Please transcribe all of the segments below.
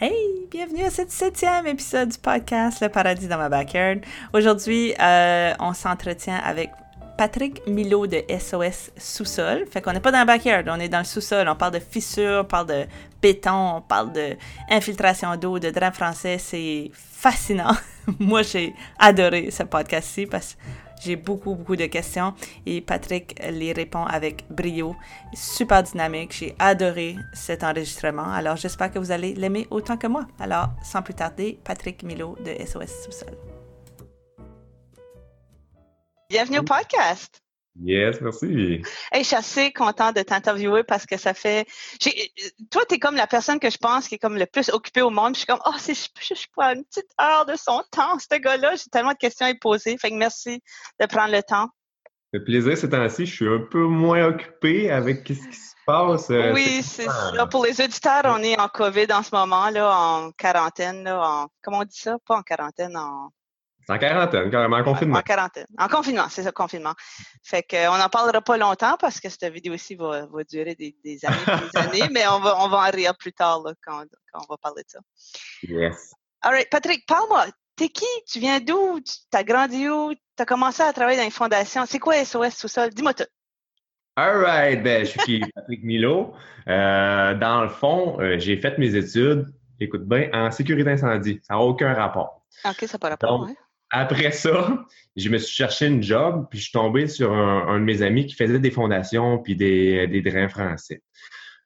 Hey, bienvenue à ce septième épisode du podcast Le paradis dans ma backyard. Aujourd'hui, euh, on s'entretient avec Patrick Milo de SOS Sous-sol. Fait qu'on n'est pas dans la backyard, on est dans le sous-sol. On parle de fissures, on parle de béton, on parle de infiltration d'eau, de drap français. C'est fascinant. Moi, j'ai adoré ce podcast-ci parce j'ai beaucoup, beaucoup de questions et Patrick les répond avec brio. Super dynamique. J'ai adoré cet enregistrement. Alors, j'espère que vous allez l'aimer autant que moi. Alors, sans plus tarder, Patrick Milo de SOS Sous-sol. Bienvenue au podcast. Yes, merci. Hey, je suis assez contente de t'interviewer parce que ça fait. Toi, tu es comme la personne que je pense qui est comme le plus occupée au monde. Je suis comme, oh, c'est, je, suis pas une petite heure de son temps, ce gars-là. J'ai tellement de questions à lui poser. Fait que merci de prendre le temps. Fait plaisir ces temps-ci. Je suis un peu moins occupé avec ce qui se passe. Euh, oui, c'est ça. Pour les auditeurs, on est en COVID en ce moment, là, en quarantaine. Là, en... Comment on dit ça? Pas en quarantaine, en c'est en quarantaine, carrément, en confinement. En quarantaine. En confinement, c'est ça, confinement. Fait qu'on n'en parlera pas longtemps parce que cette vidéo aussi va, va durer des, des années des années, mais on va, on va en rire plus tard là, quand, quand, on va parler de ça. Yes. All right, Patrick, parle-moi. T'es qui? Tu viens d'où? T'as grandi où? T'as commencé à travailler dans une fondation. C'est quoi SOS Sous-Sol? Dis-moi tout. All right, ben, je suis Patrick Milo. Euh, dans le fond, euh, j'ai fait mes études, écoute bien, en sécurité incendie. Ça n'a aucun rapport. OK, ça n'a pas rapport? Après ça, je me suis cherché une job, puis je suis tombé sur un, de mes amis qui faisait des fondations puis des, des drains français.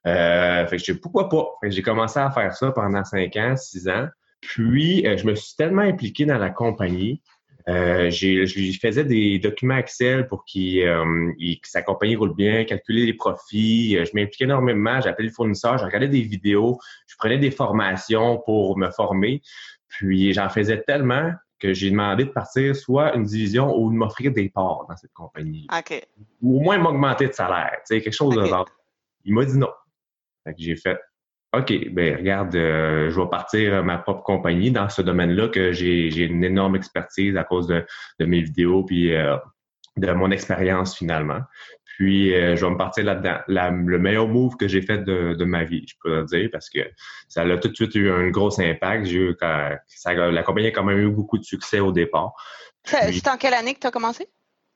Euh, fait que je pourquoi pas. J'ai commencé à faire ça pendant cinq ans, six ans. Puis, euh, je me suis tellement impliqué dans la compagnie. Euh, je faisais des documents Excel pour qu'il, euh, que sa compagnie roule bien, calculer les profits. Je m'impliquais énormément. J'appelais le fournisseur, je regardais des vidéos, je prenais des formations pour me former. Puis, j'en faisais tellement que j'ai demandé de partir soit une division ou de m'offrir des parts dans cette compagnie. Ou au moins m'augmenter de salaire, tu sais, quelque chose de genre. Il m'a dit non. Fait que j'ai fait OK, ben regarde, euh, je vais partir ma propre compagnie dans ce domaine-là que j'ai une énorme expertise à cause de, de mes vidéos puis euh, de mon expérience finalement. Puis, euh, je vais me partir là-dedans. le meilleur move que j'ai fait de, de, ma vie, je peux dire, parce que ça a tout de suite eu un gros impact. J'ai eu, ça, la compagnie a quand même eu beaucoup de succès au départ. C'est en quelle année que tu as commencé?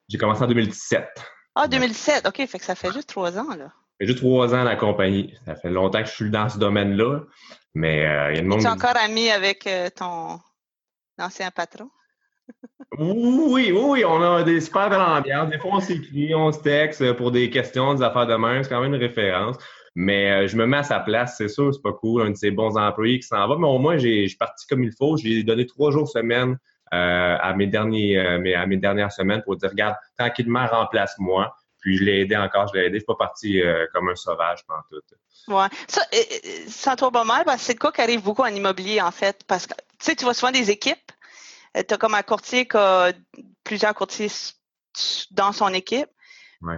J'ai commencé en 2017. Ah, 2017, OK. Fait que ça fait juste trois ans, là. Ça fait juste trois ans, la compagnie. Ça fait longtemps que je suis dans ce domaine-là. Mais euh, il y a monde. Tu es encore ami avec euh, ton ancien patron? Oui, oui, on a des super belles ambiances. Des fois, on s'écrit, on se texte pour des questions, des affaires de main. C'est quand même une référence. Mais euh, je me mets à sa place, c'est sûr, c'est pas cool, un de ces bons employés qui s'en va. Mais au moins, j'ai parti comme il faut. J'ai donné trois jours semaine euh, à, mes derniers, euh, à mes dernières semaines pour dire, regarde, tranquillement, remplace-moi. Puis je l'ai aidé encore, je l'ai aidé. Je suis pas parti comme un sauvage pendant tout. Ouais. Ça, ça tombe pas mal, c'est quoi qui arrive beaucoup en immobilier, en fait? Parce que, tu sais, tu vois souvent des équipes tu as comme un courtier qui a plusieurs courtiers dans son équipe.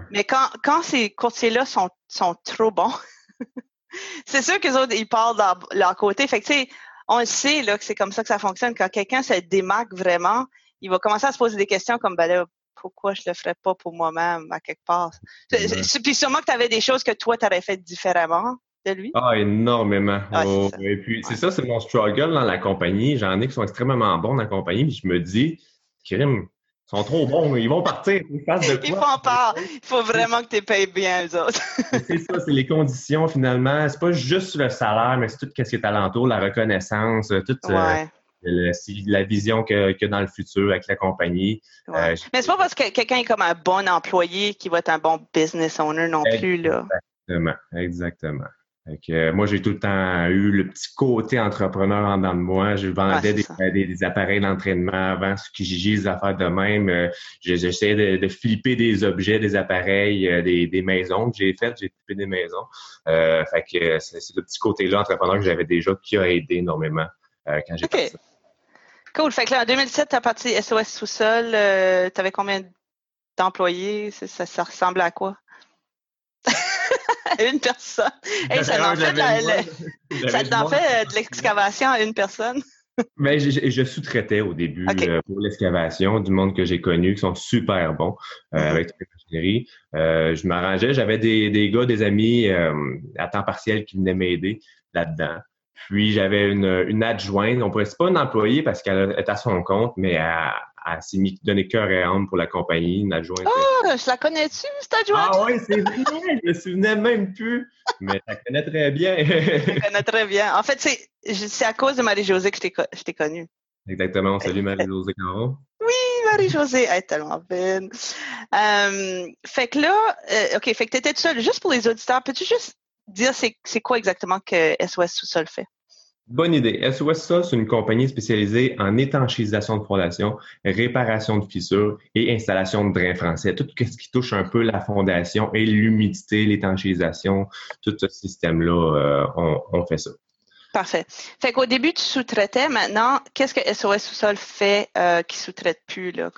Mais quand, quand ces courtiers-là sont, sont trop bons, c'est sûr que autres, ils parlent de leur côté. Fait que, tu sais, on le sait là, que c'est comme ça que ça fonctionne. Quand quelqu'un se démarque vraiment, il va commencer à se poser des questions comme ben là, pourquoi je le ferais pas pour moi-même à quelque part? Puis sûrement que tu avais des choses que toi, tu aurais fait différemment de lui? Ah, énormément. Ah, oh, et puis, c'est ça, c'est mon struggle dans la compagnie. J'en ai qui sont extrêmement bons dans la compagnie, puis je me dis, Krim, ils sont trop bons, ils vont partir. Ils, font peur. Il faut vraiment que tu payes bien, eux autres. c'est ça, c'est les conditions finalement. C'est pas juste le salaire, mais c'est tout ce qui est alentour, la reconnaissance, tout. Euh, la vision que, que dans le futur avec la compagnie. Euh, mais c'est pas parce que quelqu'un est comme un bon employé qui va être un bon business owner non plus. Là. Exactement, exactement. Euh, moi, j'ai tout le temps eu le petit côté entrepreneur en dedans de moi. Je vendais des, appareils d'entraînement avant, ce qui j'ai des affaires de même. Euh, j'essayais de, flipper des objets, des appareils, euh, des, maisons que j'ai faites. J'ai flippé des maisons. fait que c'est le petit côté-là entrepreneur que j'avais déjà qui a aidé énormément quand j'ai ça. Cool. Fait que là, en 2007, tu as parti SOS sous-sol. tu avais combien d'employés? Ça, ça ressemble à quoi? une personne. ça en fait, fait de l'excavation à une personne? Mais je, sous-traitais au début euh, pour l'excavation du monde que j'ai connu qui sont super bons euh, mm-hmm. avec toute machinerie. Euh, je m'arrangeais, j'avais des, des, gars, des amis à temps partiel qui venaient m'aider là-dedans. Puis j'avais une, une adjointe, on pourrait c'est pas une employée parce qu'elle est à son compte, mais elle, elle s'est donné cœur et âme pour la compagnie, une adjointe. Ah, je la connais-tu, cette adjointe? Ah oui, c'est vrai, je me souvenais même plus. Mais tu la connais très bien. je la connais très bien. En fait, c'est à cause de Marie-Josée que je t'ai connue. Exactement. Salut Marie-Josée Caron. Oui, Marie-Josée, elle est tellement belle. Euh, fait que là, euh, OK, fait que tu étais seule. Juste pour les auditeurs, peux-tu juste dire c'est quoi exactement que SOS Sous-Sol fait? Bonne idée. SOS Sol, c'est une compagnie spécialisée en étanchisation de fondation, réparation de fissures et installation de drains français. Tout ce qui touche un peu la fondation et l'humidité, l'étanchisation, tout ce système-là, euh, on, fait ça. Parfait. Fait qu'au début, tu sous-traitais. Maintenant, qu'est-ce que SOS Sous-Sol fait euh, qui sous-traite plus, là,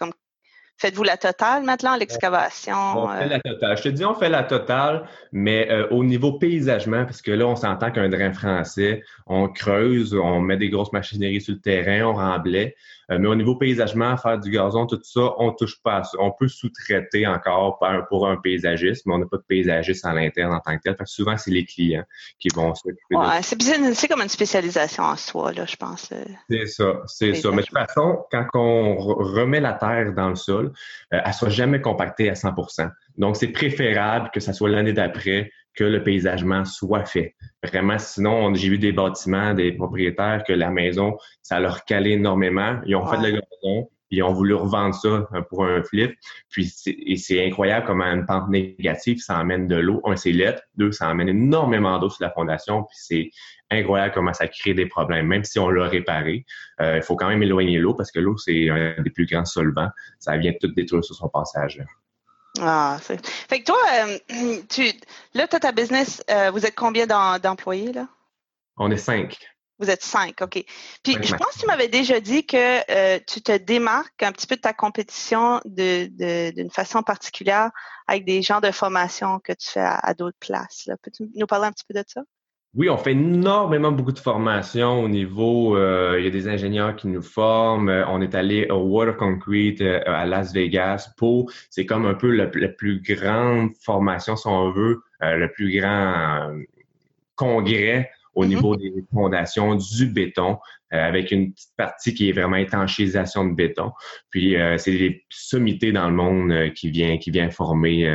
Faites-vous la totale maintenant, l'excavation? On fait euh? la totale. Je te dis, on fait la totale, mais euh, au niveau paysagement, parce que là, on s'entend qu'un drain français, on creuse, on met des grosses machineries sur le terrain, on remblait. Euh, mais au niveau paysagement, faire du gazon, tout ça, on touche pas à ça. On peut sous-traiter encore pour un paysagiste, mais on n'a pas de paysagiste à l'interne en tant que tel. Fait souvent, c'est les clients qui vont s'occuper ouais, C'est comme une spécialisation en soi, là, je pense. C'est ça, c'est ça. Mais de toute façon, quand on remet la terre dans le sol, euh, elle ne soit jamais compactée à 100% Donc, c'est préférable que ça soit l'année d'après que le paysagement soit fait. Vraiment, sinon, j'ai vu des bâtiments, des propriétaires que la maison, ça leur calait énormément. Ils ont fait de le gazon, ils ont voulu revendre ça euh, pour un flip. Puis c'est incroyable comment une pente négative, ça amène de l'eau. Un, c'est lettre. Deux, ça amène énormément d'eau sur la fondation. Puis c'est incroyable comment ça crée des problèmes. Même si on l'a réparé, euh, il faut quand même éloigner l'eau parce que l'eau, c'est un des plus grands solvants. Ça vient tout détruire sur son passage. Ah, c'est... Fait que toi, euh, tu, là, tu as ta business, euh, vous êtes combien d'employés, là? On est cinq. Vous êtes cinq, OK. Puis je pense que tu m'avais déjà dit que euh, tu te démarques un petit peu de ta compétition de, d'une façon particulière avec des genres de formation que tu fais à, d'autres places. Peux-tu nous parler un petit peu de ça? Oui, on fait énormément beaucoup de formations au niveau, euh, il y a des ingénieurs qui nous forment. Euh, on est allé au Water Concrete euh, à Las Vegas pour, c'est comme un peu la, plus grande formation, si on veut, le plus grand congrès au mm-hmm. niveau des fondations du béton, avec une petite partie qui est vraiment étanchisation de béton. Puis c'est des sommités dans le monde qui vient qui vient former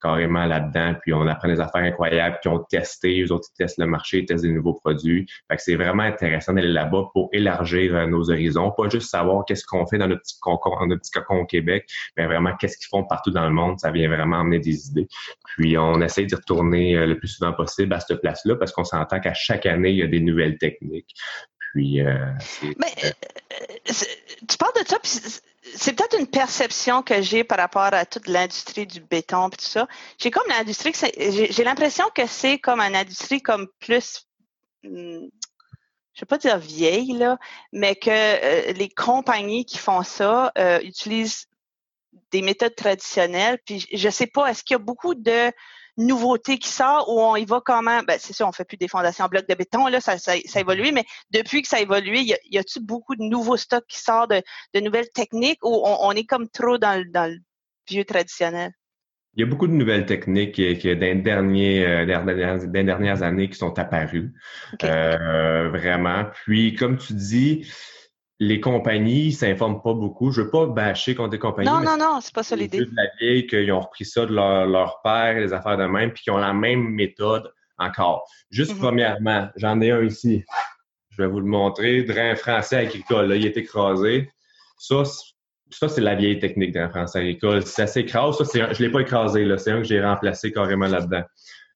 carrément là-dedans, puis on apprend des affaires incroyables, qui ont testé, eux autres, ils testent le marché, ils testent des nouveaux produits. Fait que c'est vraiment intéressant d'aller là-bas pour élargir euh, nos horizons, pas juste savoir qu'est-ce qu'on fait dans notre petit cocon, dans notre petit cocon au Québec, mais vraiment qu'est-ce qu'ils font partout dans le monde, ça vient vraiment amener des idées. Puis on essaie d'y retourner euh, le plus souvent possible à cette place-là parce qu'on s'entend qu'à chaque année, il y a des nouvelles techniques. Puis, euh, mais tu parles de ça, puis c'est peut-être une perception que j'ai par rapport à toute l'industrie du béton et tout ça. J'ai comme l'industrie, j'ai l'impression que c'est comme une industrie comme plus, hmm, je vais pas dire vieille là, mais que euh, les compagnies qui font ça euh, utilisent des méthodes traditionnelles. Puis je sais pas, est-ce qu'il y a beaucoup de nouveauté qui sort où on y va comment? Ben, c'est sûr, on fait plus des fondations en bloc de béton, là, ça, ça, ça a évolué, mais depuis que ça a évolué, y, a, y a-tu beaucoup de nouveaux stocks qui sortent de, de nouvelles techniques ou on, est comme trop dans le, dans le vieux traditionnel? Il y a beaucoup de nouvelles techniques qui, qui dans, derniers, euh, dernières, dernières années qui sont apparues. Euh, vraiment. Puis, comme tu dis, les compagnies s'informent pas beaucoup. Je veux pas bâcher contre des compagnies. Non, non, non, c'est pas ça l'idée. de la vieille qu'ils ont repris ça de leur, leur père, les affaires de même, puis qu'ils ont la même méthode encore. Juste mhm. premièrement, j'en ai un ici. Je vais vous le montrer. Drain français agricole, là, il est écrasé. Ça, ça c'est la vieille technique drain français agricole. Ça s'écrase, ça, c'est je l'ai pas écrasé, là. C'est un que j'ai remplacé carrément là-dedans.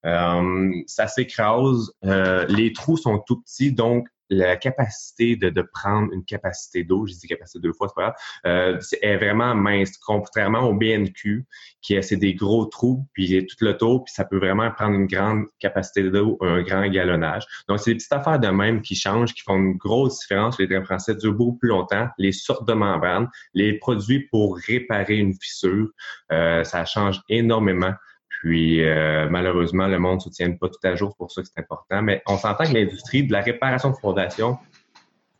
Euh, ça s'écrase. Euh, les trous sont tout petits, donc la capacité de, de prendre une capacité d'eau, j'ai dit capacité deux fois, c'est pas grave, euh, est vraiment mince, contrairement au BNQ, qui c'est des gros trous, puis tout le tour, puis ça peut vraiment prendre une grande capacité d'eau, un grand galonnage. Donc, c'est des petites affaires de même qui changent, qui font une grosse différence. Les trains français durent beaucoup plus longtemps, les sortes de membranes, les produits pour réparer une fissure, euh, ça change énormément. Puis euh, malheureusement, le monde ne soutient pas tout à jour, c'est pour ça que c'est important. Mais on s'entend que l'industrie de la réparation de fondation,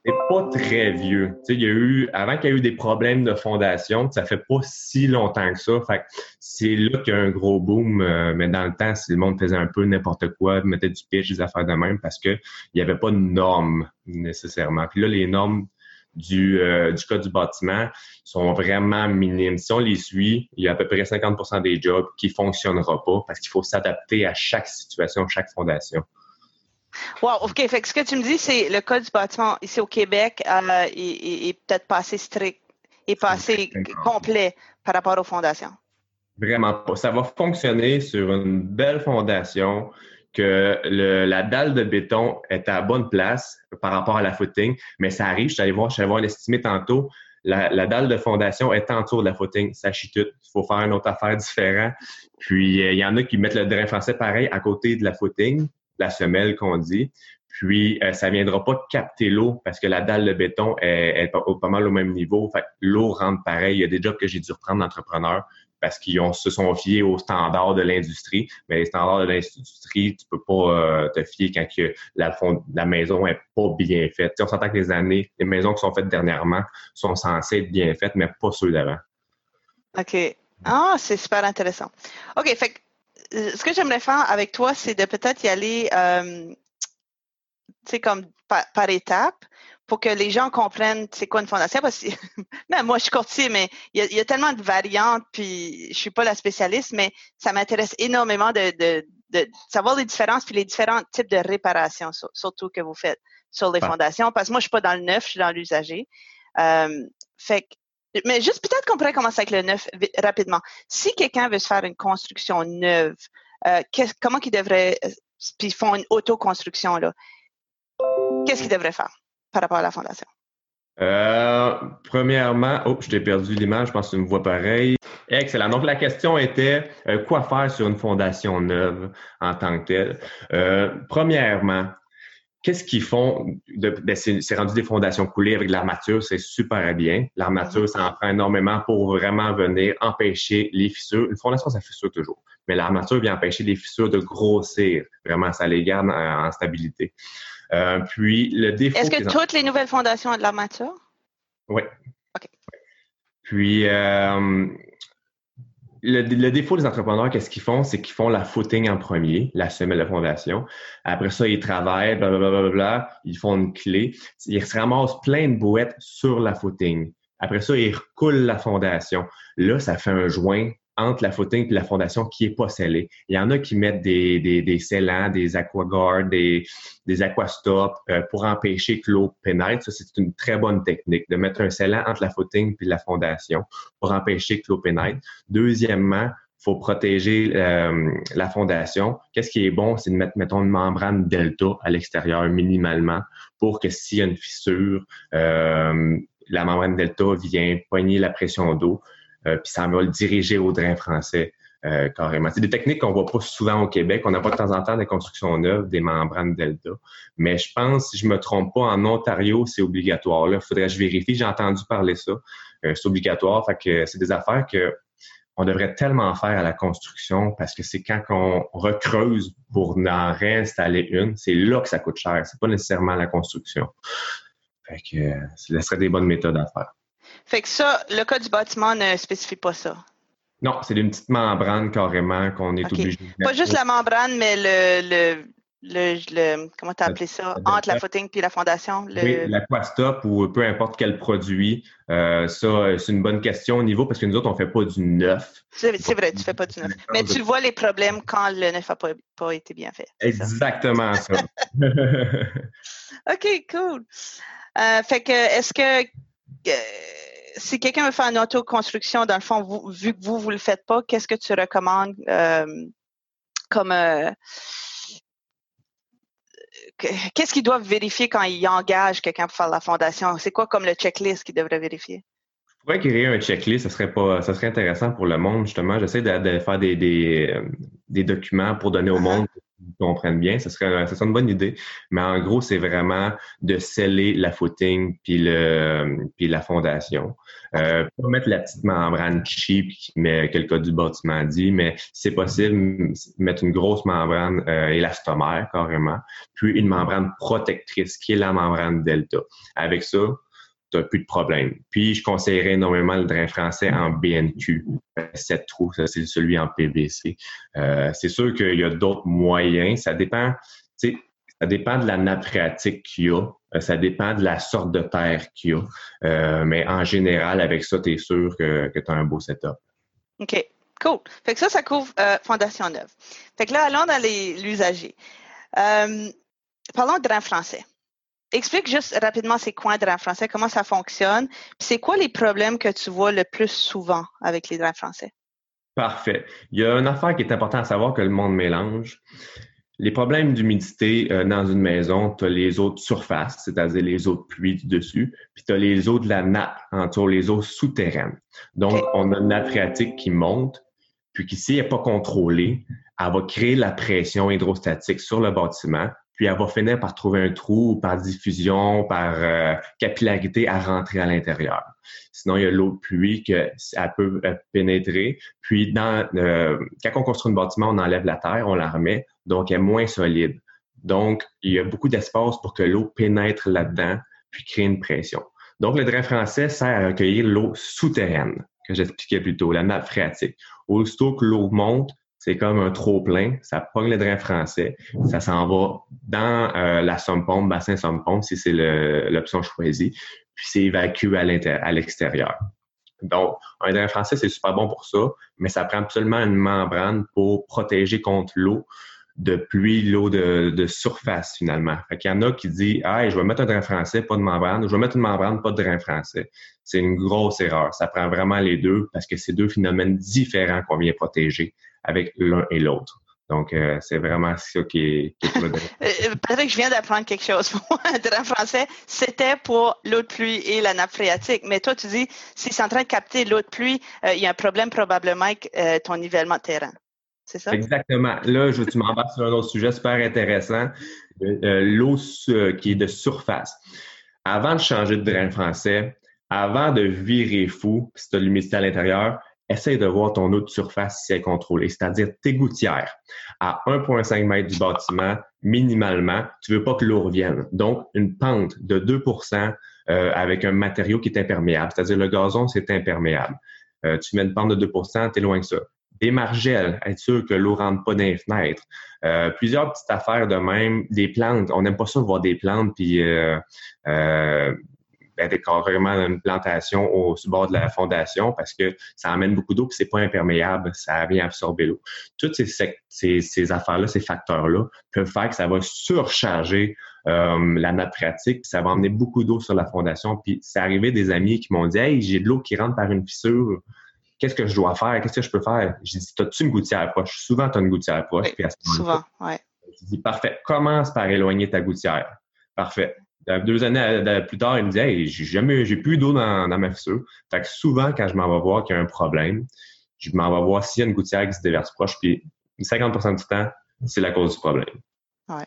c'est pas très vieux. Il y a eu, avant qu'il y ait eu des problèmes de fondation, ça fait pas si longtemps que ça. Fait c'est là qu'il y a un gros boom. Euh, mais dans le temps, si le monde faisait un peu n'importe quoi, mettait du pitch, des affaires de même, parce que il y avait pas de normes nécessairement. Puis là, les normes du, euh, du code du bâtiment sont vraiment minimes. Si on les suit, il y a à peu près 50% des jobs qui fonctionnera pas parce qu'il faut s'adapter à chaque situation, chaque fondation. Wow, OK. Fait que ce que tu me dis, c'est le code du bâtiment ici au Québec euh, est, peut-être pas assez strict et pas assez complet par rapport aux fondations. Vraiment pas. Ça va fonctionner sur une belle fondation, que la dalle de béton est à bonne place par rapport à la footing, mais ça arrive, je suis allé voir, je suis allé voir l'estimé tantôt, la, dalle de fondation est en de la footing, ça chie tout. Il faut faire une autre affaire différente. Puis, euh, il y en a qui mettent le drain français pareil à côté de la footing, la semelle qu'on dit. Puis, euh, ça viendra pas capter l'eau parce que la dalle de béton est, pas, mal au même niveau. Fait l'eau rentre pareil. Il y a des jobs que j'ai dû reprendre d'entrepreneur parce qu'ils se sont fiés aux standards de l'industrie. Mais les standards de l'industrie, tu peux pas euh, te fier quand que la, maison est pas bien faite. on s'entend que les années, les maisons qui sont faites dernièrement sont censées être bien faites, mais pas ceux d'avant. OK. Ah, c'est super intéressant. OK, fait euh, ce que j'aimerais faire avec toi, c'est de peut-être y aller, euh, tu sais, comme par, étapes pour que les gens comprennent c'est quoi une fondation. Parce que même moi, je suis courtier, mais il y, a, tellement de variantes, puis je suis pas la spécialiste, mais ça m'intéresse énormément de, savoir les différences puis les différents types de réparations, surtout que vous faites sur les fondations. Parce que moi, je suis pas dans le neuf, je suis dans l'usager. Euh, fait mais juste peut-être qu'on pourrait commencer avec le neuf rapidement. Si quelqu'un veut se faire une construction neuve, euh, comment qu'il devrait, euh, puis ils font une autoconstruction là, qu'est-ce qu'il devrait faire? Par rapport à la fondation? Euh, premièrement, oh, je t'ai perdu l'image, je pense que tu me vois pareil. Excellent. Donc, la question était quoi faire sur une fondation neuve en tant que telle? premièrement, Qu'est-ce qu'ils font? Ben, c'est rendu des fondations coulées avec l'armature, c'est super bien. L'armature, ça en prend énormément pour vraiment venir empêcher les fissures. Une fondation, ça fissure toujours. Mais l'armature vient empêcher les fissures de grossir. Vraiment, ça les garde en, stabilité. Euh, puis, le défaut... Est-ce que toutes les nouvelles fondations ont de l'armature? Oui. OK. Puis, euh, le, défaut des entrepreneurs, qu'est-ce qu'ils font? C'est qu'ils font la footing en premier, la semelle de fondation. Après ça, ils travaillent, blablabla, ils font une clé. Ils se ramassent plein de bouettes sur la footing. Après ça, ils recoulent la fondation. Là, ça fait un joint entre la footing et la fondation qui est pas scellée. Il y en a qui mettent des, des, des scellants, des aquaguards, des, des aquastops euh, pour empêcher que l'eau pénètre. Ça, c'est une très bonne technique de mettre un scellant entre la footing et la fondation pour empêcher que l'eau pénètre. Deuxièmement, faut protéger euh, la fondation. Qu'est-ce qui est bon, c'est de mettre, mettons, une membrane delta à l'extérieur minimalement pour que s'il y a une fissure, euh, la membrane delta vient poigner la pression d'eau. Euh, puis ça va le diriger au drain français euh, carrément. C'est des techniques qu'on voit pas souvent au Québec. On n'a pas de temps en temps des constructions neuves, des membranes Delta. Mais je pense, si je me trompe pas, en Ontario, c'est obligatoire. Là, faudrait que je vérifie. J'ai entendu parler ça. Euh, c'est obligatoire. Fait que c'est des affaires que on devrait tellement faire à la construction parce que c'est quand on recreuse pour en réinstaller une, c'est là que ça coûte cher. C'est pas nécessairement la construction. Fait que ce serait des bonnes méthodes à faire. Fait que ça, le code du bâtiment ne spécifie pas ça. Non, c'est une petite membrane carrément qu'on est obligé de Pas juste la membrane, mais le, le, le, comment tu as appelé ça, entre la footing puis la fondation? Le... Oui, l'aquastop ou peu importe quel produit. Euh, ça, c'est une bonne question au niveau parce que nous autres, on ne fait pas du neuf. C'est vrai, tu ne fais pas du neuf. Mais tu vois les problèmes quand le neuf n'a pas, été bien fait. Exactement ça. OK, cool. Euh, fait que, est-ce que si quelqu'un veut faire une autoconstruction, dans le fond, vu que vous, vous le faites pas, qu'est-ce que tu recommandes euh, comme euh, qu'est-ce qu'ils doivent vérifier quand ils engagent quelqu'un pour faire la fondation? C'est quoi comme le checklist qu'ils devraient vérifier? Je pourrais créer un checklist, ça serait pas, ça serait intéressant pour le monde, justement. J'essaie de, faire des, des, euh, des, documents pour donner au uh-huh. monde comprennent bien. Ce serait, ça serait une bonne idée. Mais en gros, c'est vraiment de sceller la footing puis, le, puis la fondation. Euh, pas mettre la petite membrane cheap qui met quelques du bâtiment dit, mais c'est possible mettre une grosse membrane euh, élastomère carrément, puis une membrane protectrice qui est la membrane delta. Avec ça, plus de problème. Puis, je conseillerais énormément le drain français en BNQ. 7 trous, ça, c'est celui en PVC. Euh, c'est sûr qu'il y a d'autres moyens. Ça dépend, ça dépend de la nappe phréatique qu'il y a. Euh, ça dépend de la sorte de terre qu'il y a. Euh, mais en général, avec ça, tu es sûr que, tu as un beau setup. OK. Cool. Fait que ça, ça couvre fondation neuve. Fait que là, allons dans l'usager. parlons de drain français explique juste rapidement c'est quoi un drain français, comment ça fonctionne, puis c'est quoi les problèmes que tu vois le plus souvent avec les drains français? Parfait. Il y a une affaire qui est importante à savoir que le monde mélange. Les problèmes d'humidité euh, dans une maison, tu as les eaux de surface, c'est-à-dire les eaux de pluie du dessus, puis tu as les eaux de la nappe, entour les eaux souterraines. Donc, on a une nappe phréatique qui monte, puis qui, si elle n'est pas contrôlée, elle va créer la pression hydrostatique sur le bâtiment, puis elle va finir par trouver un trou par diffusion, par euh, capillarité à rentrer à l'intérieur. Sinon, il y a l'eau de pluie que ça peut euh, pénétrer. Puis, dans, euh, quand on construit un bâtiment, on enlève la terre, on la remet, donc elle est moins solide. Donc, il y a beaucoup d'espace pour que l'eau pénètre là-dedans, puis crée une pression. Donc, le drain français sert à recueillir l'eau souterraine, que j'expliquais plus tôt, la nappe phréatique. Aussitôt que l'eau monte, c'est comme un trop-plein, ça pogne le drain français, ça s'en va dans euh, la somme-pompe, bassin somme-pompe, si c'est l'option choisie, puis c'est évacué à l'extérieur. Donc, un drain français, c'est super bon pour ça, mais ça prend absolument une membrane pour protéger contre l'eau de pluie, l'eau de, surface finalement. Fait qu'il y en a qui disent Ah, je vais mettre un drain français, pas de membrane, je vais mettre une membrane, pas de drain français. C'est une grosse erreur. Ça prend vraiment les deux parce que c'est deux phénomènes différents qu'on vient protéger avec l'un et l'autre. Donc, euh, c'est vraiment ça qui est, qui est euh, Patrick, je viens d'apprendre quelque chose. Un drain français, c'était pour l'eau de pluie et la nappe phréatique. Mais toi, tu dis, si c'est en train de capter l'eau de pluie, euh, il y a un problème probablement avec ton nivellement de terrain. C'est ça? Exactement. Là, je, tu m'embarques sur un autre sujet super intéressant. l'eau qui est de surface. Avant de changer de drain français, avant de virer fou, si tu as l'humidité à l'intérieur, essaye de voir ton eau de surface si elle est contrôlée, c'est-à-dire tes gouttières. À 1,5 mètre du bâtiment, minimalement, tu veux pas que l'eau revienne. Donc, une pente de 2% euh, avec un matériau qui est imperméable, c'est-à-dire le gazon, c'est imperméable. Euh, tu mets une pente de 2 tu es loin que ça. Des margelles, être sûr que l'eau rentre pas dans les fenêtres. Euh, plusieurs petites affaires de même. Des plantes, on n'aime pas ça voir des plantes puis ben, carrément une plantation au bord de la fondation parce que ça amène beaucoup d'eau et c'est pas imperméable, ça vient absorber l'eau. Toutes ces, affaires-là, ces facteurs-là peuvent faire que ça va surcharger euh, la nappe phréatique, ça va emmener beaucoup d'eau sur la fondation. Puis c'est arrivé des amis qui m'ont dit Hey, j'ai de l'eau qui rentre par une fissure. Qu'est-ce que je dois faire? Qu'est-ce que je peux faire? J'ai dit, as-tu une gouttière proche? Souvent, tu as une gouttière proche. souvent, oui. J'ai dit, parfait. Commence par éloigner ta gouttière. Parfait. Euh, deux années euh, plus tard, il me dit Hey, j'ai jamais, j'ai plus d'eau dans, ma fissure. Fait que souvent, quand je m'en vais voir qu'il y a un problème, je m'en vais voir s'il y a une gouttière qui se déverse proche, puis 50% du temps, c'est la cause du problème. Ouais.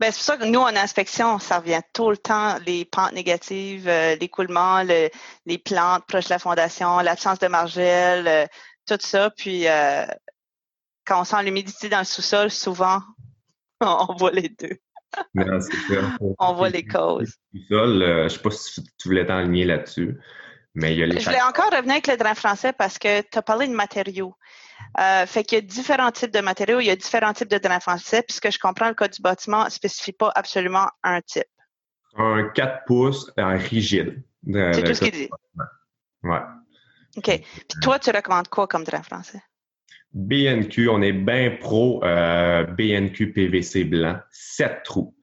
Ben, c'est pour ça que nous, en inspection, ça revient tout le temps, les pentes négatives, euh, l'écoulement, les plantes proches de la fondation, l'absence de margelle, tout ça. Puis, quand on sent l'humidité dans le sous-sol, souvent, on voit les deux. On voit les causes. Sol, euh, je ne sais pas si tu voulais t'enligner là-dessus, mais il y a les Je voulais encore revenir avec le drain français parce que tu as parlé de matériaux. Euh, fait qu'il y a différents types de matériaux, il y a différents types de drain français, puisque je comprends le code du bâtiment ne spécifie pas absolument un type. Un 4 pouces un rigide. C'est tout ce qu'il dit. Ouais. OK. Puis toi, tu recommandes quoi comme drain français? BNQ, on est bien pro euh, BNQ PVC blanc, 7 trous.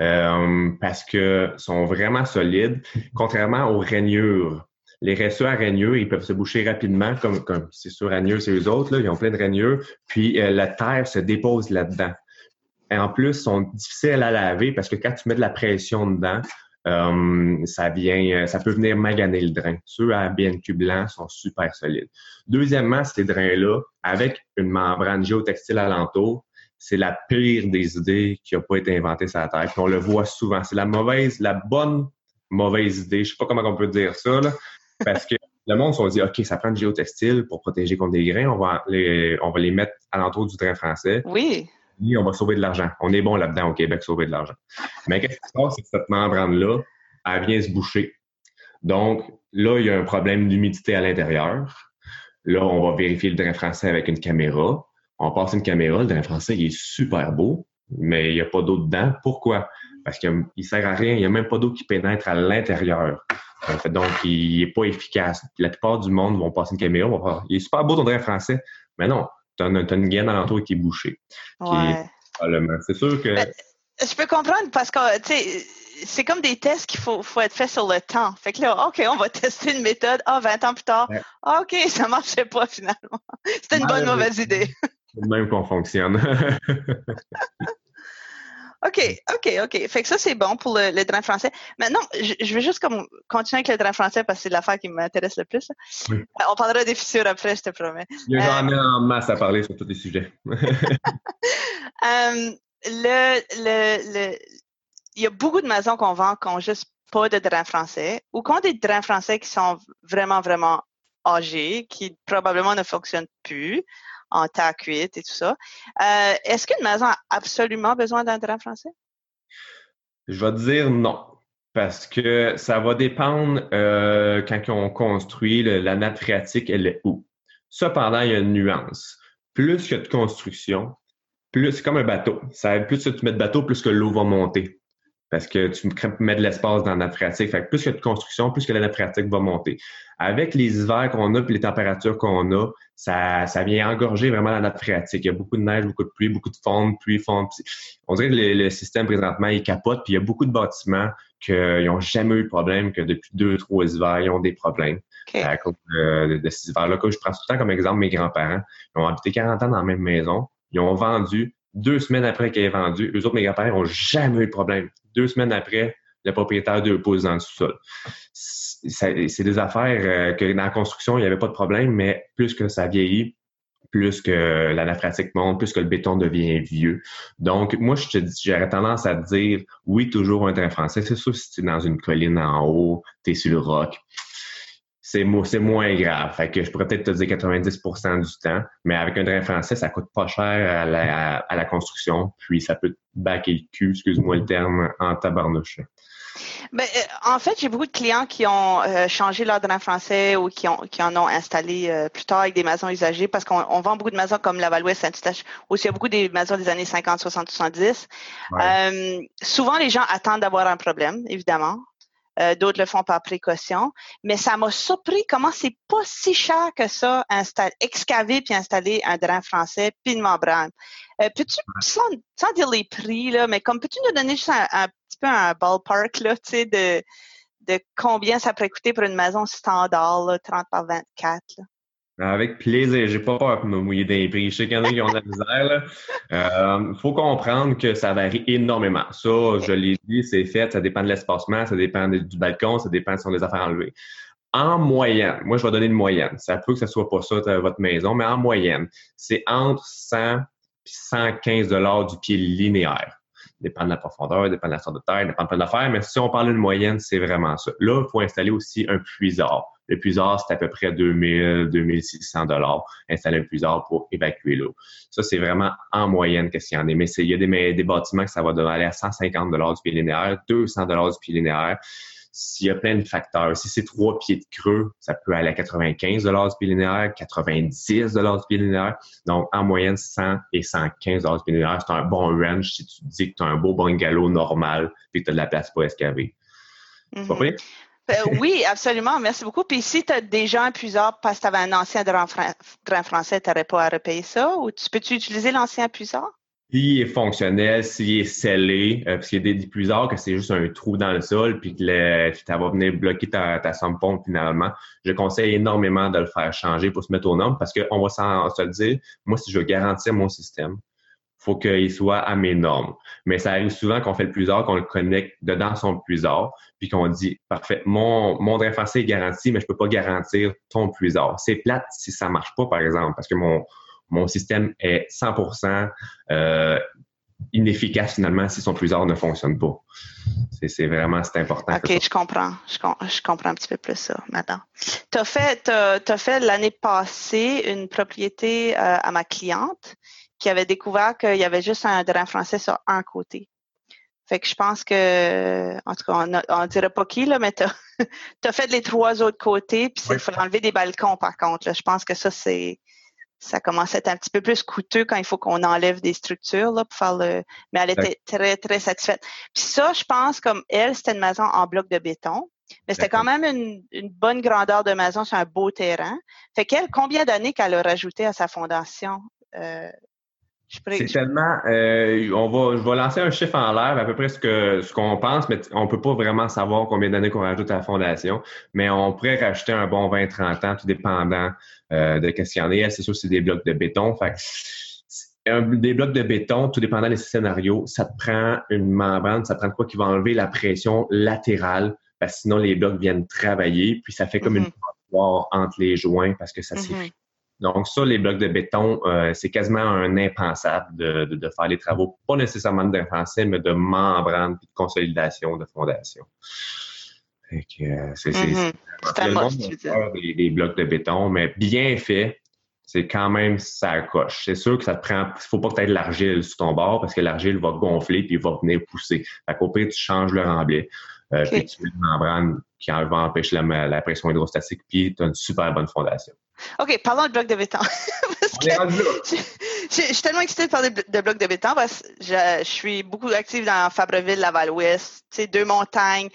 Euh, parce que sont vraiment solides, contrairement aux rainures. Les réseaux à ils peuvent se boucher rapidement, comme, comme c'est sur rainures, c'est eux autres, là, ils ont plein de rainures, puis euh, la terre se dépose là-dedans. Et en plus, ils sont difficiles à laver parce que quand tu mets de la pression dedans, euh, ça vient, ça peut venir maganer le drain. Ceux à BNQ blanc sont super solides. Deuxièmement, ces drains-là, avec une membrane géotextile alentour, c'est la pire des idées qui n'a pas été inventée sur la Terre. On le voit souvent. C'est la mauvaise, la bonne mauvaise idée. Je sais pas comment on peut dire ça, là, parce que le monde se dit, OK, ça prend du géotextile pour protéger contre des grains. On va les, on va les mettre alentour du train français. Oui. Et on va sauver de l'argent. On est bon là-dedans au Québec, sauver de l'argent. Mais qu'est-ce qui se passe, c'est que cette membrane-là, elle vient se boucher. Donc, là, il y a un problème d'humidité à l'intérieur. Là, on va vérifier le drain français avec une caméra. On passe une caméra, le drain français, il est super beau, mais il n'y a pas d'eau dedans. Pourquoi? Parce qu'il ne sert à rien, il n'y a même pas d'eau qui pénètre à l'intérieur. donc, il n'est pas efficace. La plupart du monde vont passer une caméra, vont faire, il est super beau ton drain français, mais non, tu as, une gaine alentour qui est bouchée. Ouais. C'est sûr que. Ben, je peux comprendre parce que, tu sais, c'est comme des tests qu'il faut, faut être fait sur le temps. Fait que là, OK, on va tester une méthode. Ah, 20 ans plus tard. Ah, OK, ça marchait pas finalement. C'était une bonne, mauvaise idée. C'est même qu'on fonctionne. OK, OK, OK. Fait que ça, c'est bon pour le, drain français. Maintenant, je, vais juste comme continuer avec le drain français parce que c'est l'affaire qui m'intéresse le plus. Euh, on parlera des fissures après, je te promets. Il y a jamais euh, en masse à parler sur tous les sujets. Euh, le, le, il y a beaucoup de maisons qu'on vend qui n'ont juste pas de drain français ou qui ont des drains français qui sont vraiment, vraiment âgés, qui probablement ne fonctionnent plus en terre cuite et tout ça. Euh, est-ce qu'une maison a absolument besoin d'un drain français? Je vais dire non. Parce que ça va dépendre euh, quand on construit la nappe phréatique, elle est où. Cependant, il y a une nuance. Plus il y a de construction, plus c'est comme un bateau. Ça, plus tu mets de bateau, plus que l'eau va monter parce que tu mets de l'espace dans la nappe phréatique. Fait que plus il y a de construction, plus que la nappe phréatique va monter. Avec les hivers qu'on a et les températures qu'on a, ça, ça vient engorger vraiment la nappe phréatique. Il y a beaucoup de neige, beaucoup de pluie, beaucoup de fonte, pluie, fonte. On dirait que le, système présentement, il capote, puis il y a beaucoup de bâtiments qui n'ont jamais eu de problème, que depuis deux, trois hivers, ils ont des problèmes. À cause de, ces hivers-là. Je prends tout le temps comme exemple mes grands-parents. Ils ont habité 40 ans dans la même maison. Ils ont vendu deux semaines après qu'il ait vendu. Eux autres, grands-parents n'ont jamais eu de problème deux semaines après, le propriétaire de pose dans le sous-sol. C'est des affaires euh, que dans la construction, il n'y avait pas de problème, mais plus que ça vieillit, plus que la naphratique monte, plus que le béton devient vieux. Donc, moi, je te j'aurais tendance à te dire, oui, toujours un train français. C'est sûr, si tu es dans une colline en haut, tu es sur le roc, c'est moins grave. Fait que je pourrais peut-être te dire 90% du temps, mais avec un drain français, ça coûte pas cher à la, construction, puis ça peut te baquer le cul, excuse-moi le terme, en tabarnouche. Ben, euh, en fait, j'ai beaucoup de clients qui ont euh, changé leur drain français ou qui, ont, qui en ont installé euh, plus tard avec des maisons usagées parce qu'on vend beaucoup de maisons comme la Valois Saint-Eustache, aussi il y a beaucoup des maisons des années 50, 60, 70. souvent, les gens attendent d'avoir un problème, évidemment. Euh, d'autres le font par précaution. Mais ça m'a surpris comment c'est pas si cher que ça, installer, excaver puis installer un drain français puis une membrane. Euh, peux-tu, sans, dire les prix, là, mais comme peux-tu nous donner juste un, petit peu un ballpark là, tu sais, de, de combien ça pourrait coûter pour une maison standard, là, 30 par 24? Là? Avec plaisir. J'ai pas peur de me mouiller des prix. Je sais qu'il y en a qui ont de la misère. Il euh, faut comprendre que ça varie énormément. Ça, je l'ai dit, c'est fait. Ça dépend de l'espacement, ça dépend du balcon, ça dépend si on a des affaires enlevées. En moyenne, moi, je vais donner une moyenne. Ça peut que ce soit pas ça, votre maison, mais en moyenne, c'est entre 100 et 115 du pied linéaire dépend de la profondeur, dépend de la sorte de terre, dépend de plein d'affaires, mais si on parle d'une moyenne, c'est vraiment ça. Là, il faut installer aussi un puisard. Le puisard, c'est à peu près 2000, 2600 dollars, installer un puisard pour évacuer l'eau. Ça, c'est vraiment en moyenne qu'est-ce qu'il y en a. Mais il y a des, bâtiments que ça va aller à 150 dollars du pied linéaire, 200 dollars du pied linéaire. S'il y a plein de facteurs, si c'est trois pieds de creux, ça peut aller à 95 du pied linéaire, 90 du pied linéaire. Donc, en moyenne, 100 et 115 du pied linéaire. C'est un bon range si tu dis que tu as un beau bungalow normal et que tu as de la place pour escaver. Mm -hmm. oui, absolument. Merci beaucoup. Puis si tu as déjà un puiseur parce que tu avais un ancien grand, français, tu n'aurais pas à repayer ça? Ou tu peux-tu utiliser l'ancien puiseur? S'il est fonctionnel, s'il est scellé, euh, parce qu'il y a des que c'est juste un trou dans le sol, puis que ça va venir bloquer ta, ta pompe finalement, je conseille énormément de le faire changer pour se mettre au nombre, parce qu'on va se le dire, moi, si je veux garantir mon système, faut qu'il soit à mes normes. Mais ça arrive souvent qu'on fait le plusieurs, qu'on le connecte dedans son plusieurs, puis qu'on dit parfait, mon, mon drain est garanti, mais je peux pas garantir ton plusieurs. C'est plate si ça marche pas, par exemple, parce que mon, mon système est 100% euh, inefficace finalement si son plusieurs ne fonctionne pas. C'est vraiment c'est important. OK, je comprends. Je, comprends un petit peu plus ça maintenant. Tu as fait, as, fait l'année passée une propriété euh, à ma cliente qui avait découvert qu'il y avait juste un drain français sur un côté. Fait que je pense que, en tout cas, on, ne dirait pas qui, là, mais tu as, fait les trois autres côtés, puis il faut enlever des balcons, par contre. Je pense que ça, c'est ça commence à être un petit peu plus coûteux quand il faut qu'on enlève des structures là, pour faire le. Mais elle était très, très satisfaite. Puis ça, je pense, comme elle, c'était une maison en bloc de béton. Mais c'était quand même une, une, bonne grandeur de maison sur un beau terrain. Fait qu'elle, combien d'années qu'elle a rajouté à sa fondation? Euh, c'est tellement. Euh, on va, je vais lancer un chiffre en l'air, à peu près ce que ce qu'on pense, mais on peut pas vraiment savoir combien d'années qu'on rajoute à la fondation. Mais on pourrait rajouter un bon 20-30 ans, tout dépendant de y en a. C'est sûr, c'est des blocs de béton. Fait un, des blocs de béton, tout dépendant des scénarios, ça te prend une membrane, ça te prend quoi qui va enlever la pression latérale, parce que sinon les blocs viennent travailler, puis ça fait comme une mm-hmm. entre les joints parce que ça mm donc ça, les blocs de béton, euh, c'est quasiment un impensable de, de, faire les travaux, pas nécessairement de français, mais de membrane et de consolidation de fondation. Euh, c'est mm -hmm. des, blocs de béton, mais bien fait, c'est quand même ça coche. C'est sûr que ça te prend, il faut pas que tu aies de l'argile sur ton bord parce que l'argile va gonfler puis va venir pousser. Qu'au pire, tu changes le remblai. Euh, Puis tu mets une membrane qui va empêcher la, la pression hydrostatique, puis tu as une super bonne fondation. OK, parlons de blocs de béton. je, suis tellement excitée de parler de blocs de béton parce que je, suis beaucoup active dans Fabreville, Laval-Ouest, deux montagnes,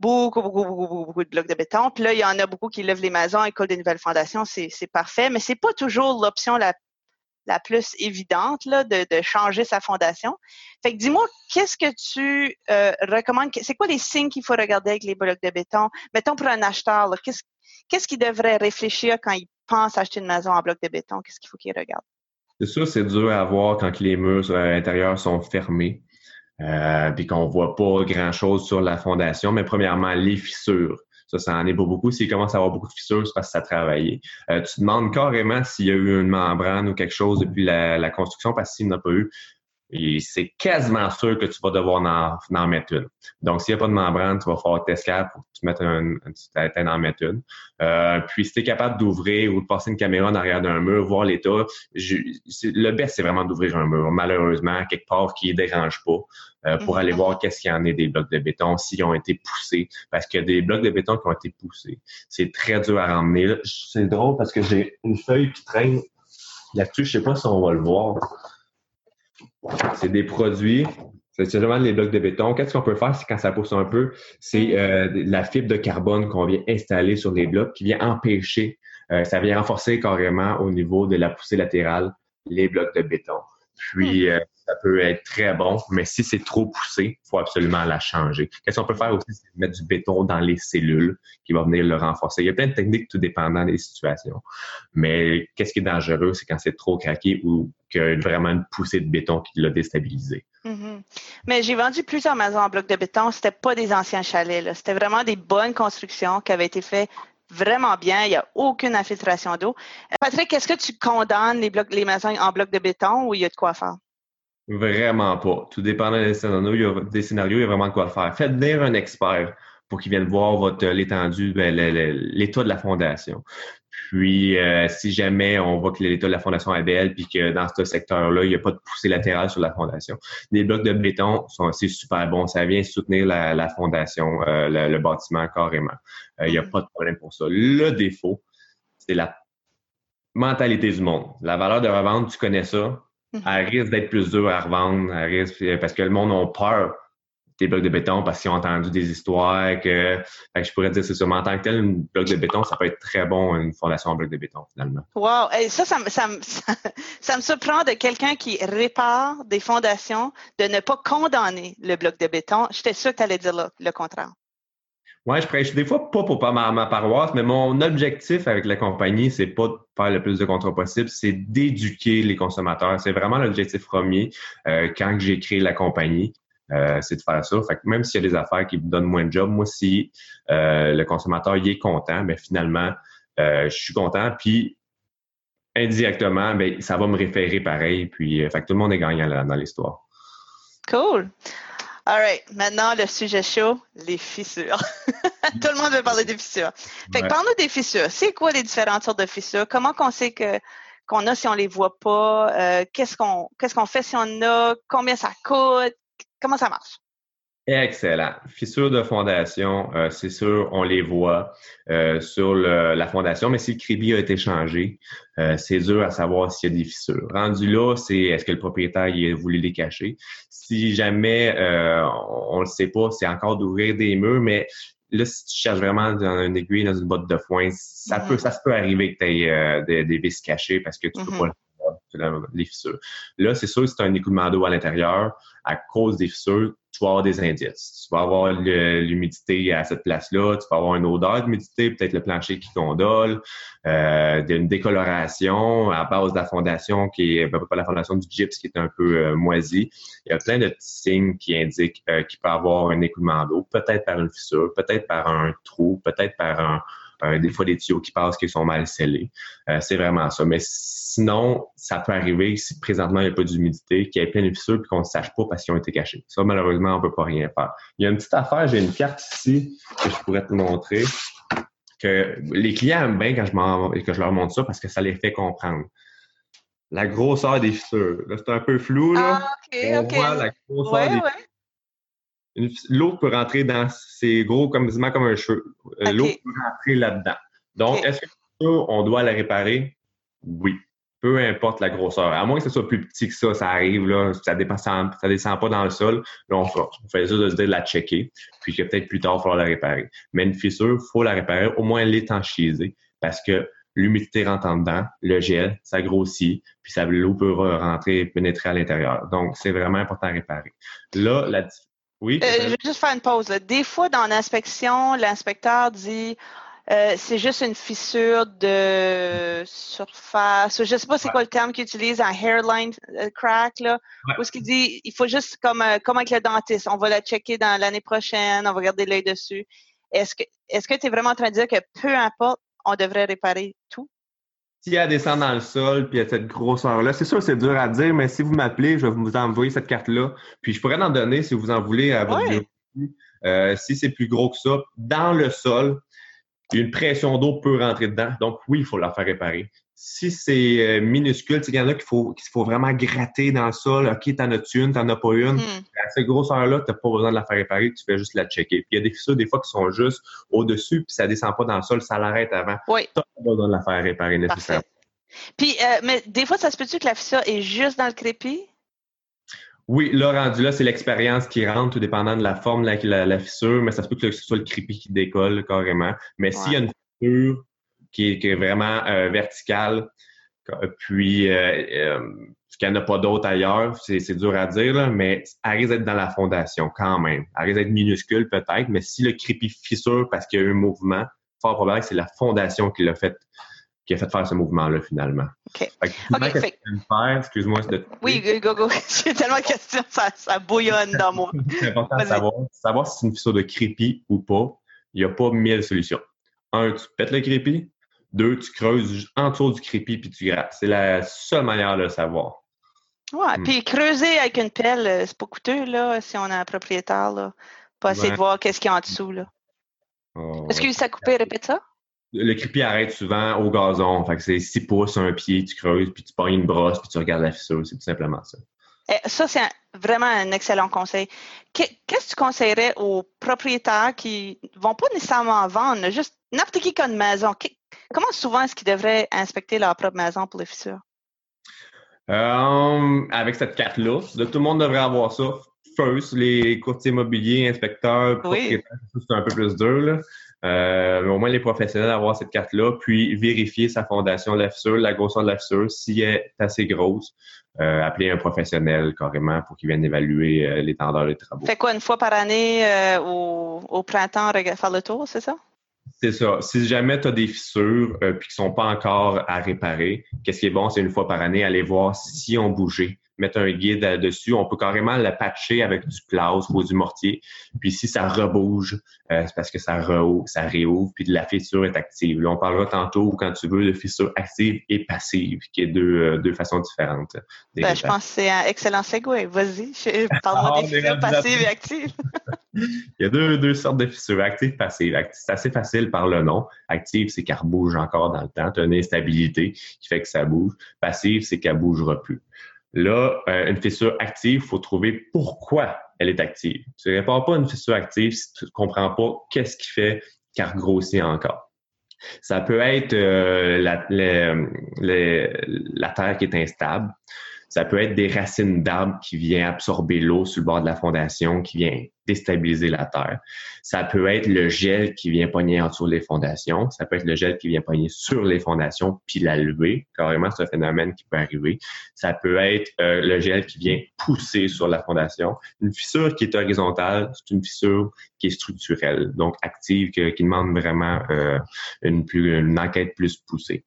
beaucoup, beaucoup, beaucoup, beaucoup, de blocs de béton. Puis là, il y en a beaucoup qui lèvent les maisons et collent des nouvelles fondations, c'est parfait, mais c'est pas toujours l'option la, la plus évidente là, de, de, changer sa fondation. Fait que dis-moi, qu'est-ce que tu euh, recommandes? C'est quoi les signes qu'il faut regarder avec les blocs de béton? Mettons pour un acheteur, qu'est-ce qu'est-ce qu'il devrait réfléchir quand il pense acheter une maison en bloc de béton? Qu'est-ce qu'il faut qu'il regarde? C'est sûr, c'est dur à voir quand les murs à l'intérieur sont fermés. Euh, puis qu'on voit pas grand-chose sur la fondation, mais premièrement, les fissures. Ça, ça en est pas beaucoup. S'il commence à avoir beaucoup de fissures, c'est parce que ça a travaillé. Euh, tu demandes carrément s'il y a eu une membrane ou quelque chose depuis la, la construction, parce que s'il n'y en a pas eu, c'est quasiment sûr que tu vas devoir en, mettre une. Donc, s'il n'y a pas de membrane, tu vas faire tester pour que tu mettes un, tu en mettre une. Euh, puis, si tu es capable d'ouvrir ou de passer une caméra en arrière d'un mur, voir l'état, le best, c'est vraiment d'ouvrir un mur, malheureusement, quelque part qui ne dérange pas, euh, pour aller voir qu'est-ce qu'il y en a des blocs de béton, s'ils ont été poussés. Parce que des blocs de béton qui ont été poussés, c'est très dur à ramener. C'est drôle parce que j'ai une feuille qui traîne là-dessus, je sais pas si on va le voir. C'est des produits, c'est vraiment les blocs de béton. Qu'est-ce qu'on peut faire, c'est quand ça pousse un peu, c'est euh, la fibre de carbone qu'on vient installer sur les blocs qui vient empêcher, euh, ça vient renforcer carrément au niveau de la poussée latérale les blocs de béton. Puis, hmm. euh, ça peut être très bon, mais si c'est trop poussé, il faut absolument la changer. Qu'est-ce qu'on peut faire aussi, c'est mettre du béton dans les cellules qui va venir le renforcer. Il y a plein de techniques tout dépendant des situations. Mais qu'est-ce qui est dangereux, c'est quand c'est trop craqué ou qu'il y a vraiment une poussée de béton qui l'a déstabilisé. Mm-hmm. Mais j'ai vendu plusieurs maisons en bloc de béton. C'était pas des anciens chalets. C'était vraiment des bonnes constructions qui avaient été faites vraiment bien. Il n'y a aucune infiltration d'eau. Patrick, est-ce que tu condamnes les, les maisons en bloc de béton ou il y a de quoi faire? Vraiment pas. Tout dépend des scénarios. Il y a, des scénarios, il y a vraiment de quoi faire. Faites venir un expert pour qu'il vienne voir votre l'étendue, ben, l'état de la fondation. Puis, euh, si jamais on voit que l'état de la fondation est belle, puis que dans ce secteur-là, il n'y a pas de poussée latérale sur la fondation, les blocs de béton sont aussi super bons. Ça vient soutenir la, fondation, euh, le, bâtiment carrément. Euh, il n'y a pas de problème pour ça. Le défaut, c'est la mentalité du monde. La valeur de revente, tu connais ça. Mhm. Elle risque d'être plus dure à revendre, parce que le monde a peur des blocs de béton parce qu'ils ont entendu des histoires que, je pourrais dire c'est ça. Mais en tant que tel, un bloc de béton, ça peut être très bon, une fondation en bloc de béton, finalement. Wow! ça, ça, ça, ça, me surprend de quelqu'un qui répare des fondations de ne pas condamner le bloc de béton. J'étais sûr que tu allais dire le, contraire. Oui, je prêche des fois pas pour pas ma, ma, paroisse, mais mon objectif avec la compagnie, c'est pas de faire le plus de contrats possible, c'est d'éduquer les consommateurs. C'est vraiment l'objectif premier euh, quand j'ai créé la compagnie. Euh, c'est de faire ça. Fait que même s'il y a des affaires qui vous donnent moins de job, moi, si euh, le consommateur y est content, mais ben, finalement, je suis content. Puis indirectement, ben, ça va me référer pareil. Puis, fait que tout le monde est gagnant dans l'histoire. Cool. All right. Maintenant, le sujet chaud, les fissures. Tout le monde veut parler des fissures. Fait que parle-nous des fissures. C'est quoi les différentes sortes de fissures? Comment qu'on sait que qu'on a si on les voit pas? Euh, qu'est-ce qu'on qu'est-ce qu'on fait si on a? Combien ça coûte? Comment ça marche? Excellent. Fissures de fondation, euh, c'est sûr, on les voit euh, sur la fondation, mais si le crédit a été changé, euh, c'est dur à savoir s'il y a des fissures. Rendu là, c'est est-ce que le propriétaire il voulu les cacher? Si jamais on ne le sait pas, c'est encore d'ouvrir des murs, mais là, si tu cherches vraiment dans une aiguille, dans une botte de foin, ça peut, ça se peut arriver que tu aies des, des, vis cachées parce que tu peux mm-hmm. pas les fissures. Là, c'est sûr que c'est un écoulement d'eau à l'intérieur, à cause des fissures, tu vas avoir des indices. Tu vas avoir l'humidité à cette place-là, tu vas avoir une odeur d'humidité, peut-être le plancher qui condole, euh, une décoloration à base de la fondation qui est pas la fondation du gyps qui est un peu euh, moisie. Il y a plein de signes qui indiquent euh, qu'il peut avoir un écoulement d'eau, peut-être par une fissure, peut-être par un trou, peut-être par un, des fois des tuyaux qui passent qui sont mal scellés. Euh, c'est vraiment ça. Mais sinon, ça peut arriver si présentement il n'y a pas d'humidité, qu'il y ait plein de fissures et qu'on ne sache pas parce qu'ils ont été cachés. Ça, malheureusement, on ne peut pas rien faire. Il y a une petite affaire, j'ai une carte ici que je pourrais te montrer que les clients aiment bien quand je, que je leur montre ça parce que ça les fait comprendre. La grosseur des fissures. Là, c'est un peu flou, là. Ah, OK, OK. voit la grosseur des L'eau peut rentrer dans ces gros, comme, comme un cheveu. Euh, l'eau peut rentrer là-dedans. Donc, est-ce que on doit la réparer? Oui. Peu importe la grosseur. À moins que ce soit plus petit que ça, ça arrive, là, ça ne ça descend pas dans le sol. Là, on, on fait juste de se dire de la checker, puis que peut-être plus tard, il falloir la réparer. Mais une fissure, il faut la réparer, au moins l'étanchéiser, parce que l'humidité rentre en dedans, le gel, ça grossit, puis l'eau peut rentrer, pénétrer à l'intérieur. Donc, c'est vraiment important à réparer. Là, la, oui. Euh, je vais juste faire une pause. Des fois, dans l'inspection, l'inspecteur dit euh, c'est juste une fissure de surface. Je ne sais pas c'est quoi le terme qu'il utilise, un hairline euh, crack, là. Ou ce qu'il dit, il faut juste comme, comme avec le dentiste, on va la checker dans l'année prochaine, on va garder l'œil dessus. Est-ce que est-ce que tu es vraiment en train de dire que peu importe, on devrait réparer tout? S'il y a descend dans le sol, puis a cette grosseur-là, c'est sûr c'est dur à dire, mais si vous m'appelez, je vais vous envoyer cette carte-là. Puis je pourrais en donner si vous en voulez à votre euh, si c'est plus gros que ça, dans le sol, une pression d'eau peut rentrer dedans. Donc oui, il faut la faire réparer. Si c'est euh, minuscule, il y en a qu'il faut, qu'il faut vraiment gratter dans le sol. OK, t'en as-tu une, t'en as pas une? Hmm. À cette grosseur-là, t'as pas besoin de la faire réparer, tu fais juste la checker. Puis il y a des fissures, des fois, qui sont juste au-dessus, puis ça descend pas dans le sol, ça l'arrête avant. Oui. T'as pas besoin de la faire réparer nécessairement. Puis, euh, mais des fois, ça se peut-tu que la fissure est juste dans le crépi? Oui, là, rendu là, c'est l'expérience qui rentre, tout dépendant de la forme de la, fissure, mais ça se peut que ce soit le crépi qui décolle carrément. Mais s'il y a une fissure qui est, vraiment euh, verticale, puis euh, euh, qu'il n'y en a pas d'autres ailleurs, c'est dur à dire, là, mais elle risque d'être dans la fondation quand même. Elle risque d'être minuscule peut-être, mais si le crépi fissure parce qu'il y a eu un mouvement, fort probablement que c'est la fondation qui l'a fait qui a fait faire ce mouvement-là, finalement. OK. excuse-moi. Oui, go, go. J'ai tellement de questions, ça, bouillonne dans mon... c'est important de savoir, savoir si c'est une fissure de crépi ou pas. Il n'y a pas mille solutions. Un, tu pètes le crépi. Deux, tu creuses en dessous du crépi puis tu grattes. C'est la seule manière de le savoir. Ouais, hmm. puis creuser avec une pelle, euh, c'est pas coûteux, là, si on a un propriétaire, là. Pas essayer de voir qu'est-ce qu'il y a en dessous, là. Oh, Est-ce que ça a coupé? Répète ça? Le crépi arrête souvent au gazon. Fait que c'est 6 pouces, un pied, tu creuses, puis tu pognes une brosse, puis tu regardes la fissure. C'est tout simplement ça. Eh, ça, c'est vraiment un excellent conseil. Qu'est-ce que tu conseillerais aux propriétaires qui vont pas nécessairement vendre, juste n'importe qui qui a une maison? Comment souvent est-ce qu'ils devraient inspecter leur propre maison pour les fissures? Euh, avec cette carte-là, tout le monde devrait avoir ça. First, les courtiers immobiliers, inspecteurs, propriétaires, c'est un peu plus dur. Là. Euh, mais au moins les professionnels avoir cette carte-là, puis vérifier sa fondation de la fissure, la grosseur de la fissure, si elle est assez grosse, euh, appeler un professionnel carrément pour qu'il vienne évaluer euh, des travaux. Fait quoi, une fois par année au, au, printemps, faire le tour, c'est ça? C'est ça. Si jamais tu as des fissures puis qui sont pas encore à réparer, qu'est-ce qui est bon, c'est une fois par année aller voir si on bougé mettre un guide euh, dessus. On peut carrément le patcher avec du plâtre ou du mortier. Puis si ça rebouge, euh, c'est parce que ça réouvre, puis la fissure est active. Là, on parlera tantôt, quand tu veux, de fissure active et passive, qui est deux, deux façons différentes. Ben, je pense que c'est un excellent segue. Vas-y, parle-moi ah, des fissures passives et actives. Il y a deux, deux sortes de fissures, actives et passives. C'est assez facile par le nom. Active, c'est qu'elle bouge encore dans le temps. Tu as une instabilité qui fait que ça bouge. Passive, c'est qu'elle bougera plus. Là, euh, une fissure active, il faut trouver pourquoi elle est active. Tu ne répares pas une fissure active si tu ne comprends pas qu'est-ce qui fait qu'elle grossit encore. Ça peut être euh, la, la, terre qui est instable. Ça peut être des racines d'arbres qui viennent absorber l'eau sur le bord de la fondation, qui vient déstabiliser la terre. Ça peut être le gel qui vient pogner en dessous des fondations. Ça peut être le gel qui vient pogner sur les fondations puis la lever. Carrément, c'est un phénomène qui peut arriver. Ça peut être euh, le gel qui vient pousser sur la fondation. Une fissure qui est horizontale, c'est une fissure qui est structurelle, donc active, qui, demande vraiment euh, une, plus, une enquête plus poussée.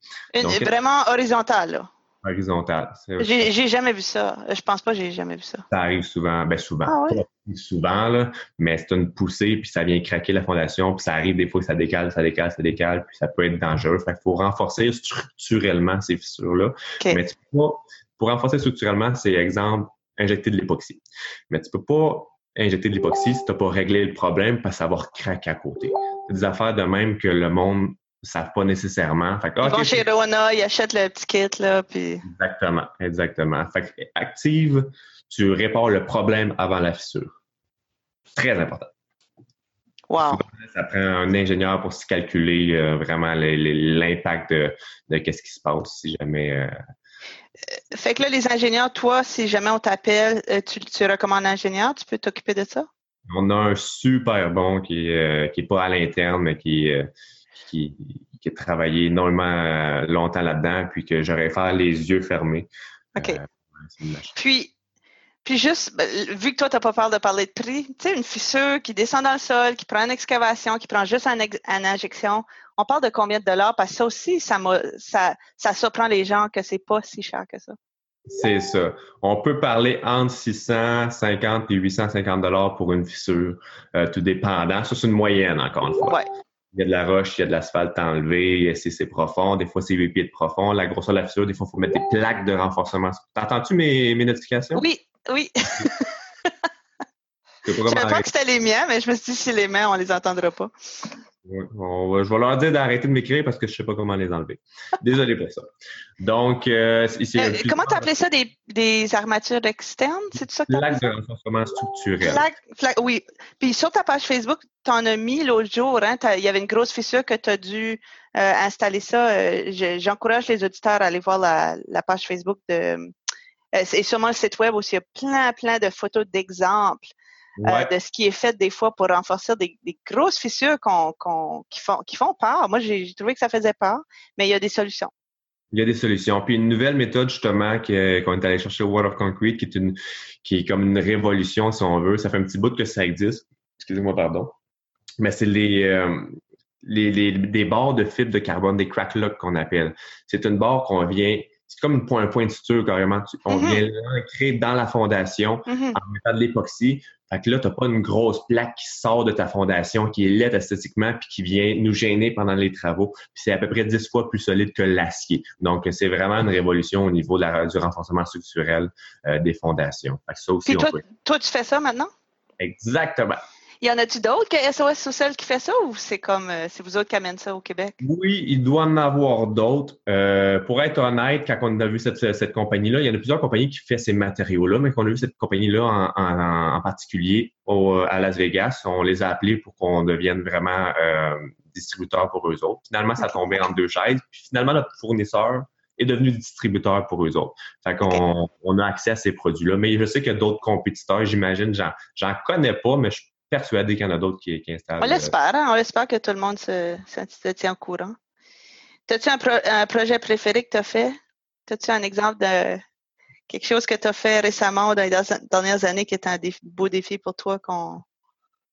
vraiment horizontale, là horizontale. J'ai jamais vu ça. Je pense pas que j'ai jamais vu ça. Ça arrive souvent, ben souvent. Ah souvent, là, mais c'est une poussée, puis ça vient craquer la fondation, puis ça arrive des fois que ça décale, ça décale, ça décale, puis ça peut être dangereux. Fait qu'il faut renforcer structurellement ces fissures-là. Mais tu peux pas, pour renforcer structurellement, c'est exemple, injecter de l'époxy. Mais tu peux pas injecter de l'époxy si tu n'as pas réglé le problème parce que ça va craquer à côté. C'est des affaires de même que le monde savent pas nécessairement. Fait ils vont chez Rona, ils achètent le petit kit, là, puis... Exactement, exactement. Fait que active, tu répares le problème avant la fissure. Très important. Wow. Ça prend un ingénieur pour se calculer euh, vraiment l'impact de, de qu'est-ce qui se passe si jamais... Euh, euh, fait que là, les ingénieurs, toi, si jamais on t'appelle, tu, tu recommandes un ingénieur, tu peux t'occuper de ça? On a un super bon qui n'est qui pas à l'interne, mais qui, qui, qui, a travaillé énormément euh, longtemps là-dedans, puis que j'aurais faire les yeux fermés. OK. Euh, puis, puis juste, ben, vu que toi, tu n'as pas peur de parler de prix, tu sais, une fissure qui descend dans le sol, qui prend une excavation, qui prend juste une, injection, on parle de combien de dollars? Parce que ça aussi, ça, ça, ça surprend les gens que c'est pas si cher que ça. C'est ça. On peut parler entre 650 et 850 dollars pour une fissure, euh, tout dépendant. Ça, c'est une moyenne, encore une fois. Ouais. Il y a de la roche, il y a de l'asphalte enlevé, c'est profond, des fois c'est 8 pieds de profond. La grosseur de la fissure, des fois, il faut mettre des plaques de renforcement. T'entends-tu mes, mes notifications? Oui, oui. je ne savais pas que c'était les miens, mais je me suis dit, si les miens, on les entendra pas je vais leur dire d'arrêter de m'écrire parce que je ne sais pas comment les enlever. Désolé pour ça. Donc, euh, euh, comment tu appelais ça des, des armatures externes? C'est ça que Plaque de renforcement structurel. oui. Puis sur ta page Facebook, tu en as mis l'autre jour. Hein, il y avait une grosse fissure que tu as dû euh, installer ça. J'encourage les auditeurs à aller voir la, la page Facebook de. et sûrement le site web aussi, il y a plein, plein de photos d'exemples euh, de ce qui est fait des fois pour renforcer des, grosses fissures qui, font, qui font peur. Moi, j'ai trouvé que ça faisait peur, mais il y a des solutions. Il y a des solutions. Puis une nouvelle méthode, justement, qu'on est allé chercher au World of Concrete, qui est, une, qui est comme une révolution, si on veut. Ça fait un petit bout que ça existe. Excusez-moi, pardon. Mais c'est les, euh, les, les, des barres de fibre de carbone, des crack locks qu'on appelle. C'est une barre qu'on vient c'est comme une point, point de suture carrément. On mm-hmm. vient l'ancrer dans la fondation mm-hmm. en mettant de l'époxy. Fait que là, tu n'as pas une grosse plaque qui sort de ta fondation, qui est laide esthétiquement, puis qui vient nous gêner pendant les travaux. Puis c'est à peu près dix fois plus solide que l'acier. Donc, c'est vraiment une révolution au niveau de la, du renforcement structurel euh, des fondations. Fait que ça aussi, toi, toi, tu fais ça maintenant? Exactement. Y en a-tu d'autres que SOS Sous-Sol qui fait ça ou c'est comme euh, c'est vous autres qui amènent ça au Québec? Oui, il doit en avoir d'autres. Euh, pour être honnête, quand on a vu cette, cette compagnie-là, il y en a plusieurs compagnies qui font ces matériaux-là, mais qu'on a vu cette compagnie-là en, en, particulier au, à Las Vegas, on les a appelés pour qu'on devienne vraiment euh, distributeur pour eux autres. Finalement, ça tombait entre deux chaises. Puis finalement, notre fournisseur est devenu distributeur pour eux autres. Fait qu'on on a accès à ces produits-là. Mais je sais qu'il y a d'autres compétiteurs, j'imagine, j'en connais pas, mais je persuadé qu'il y en a d'autres qui, qui, installent. On l'espère, hein? on espère que tout le monde se, tient au courant. As-tu un, projet préféré que tu as fait? As-tu un exemple de quelque chose que tu as fait récemment dans les dernières années qui est un beau défi pour toi?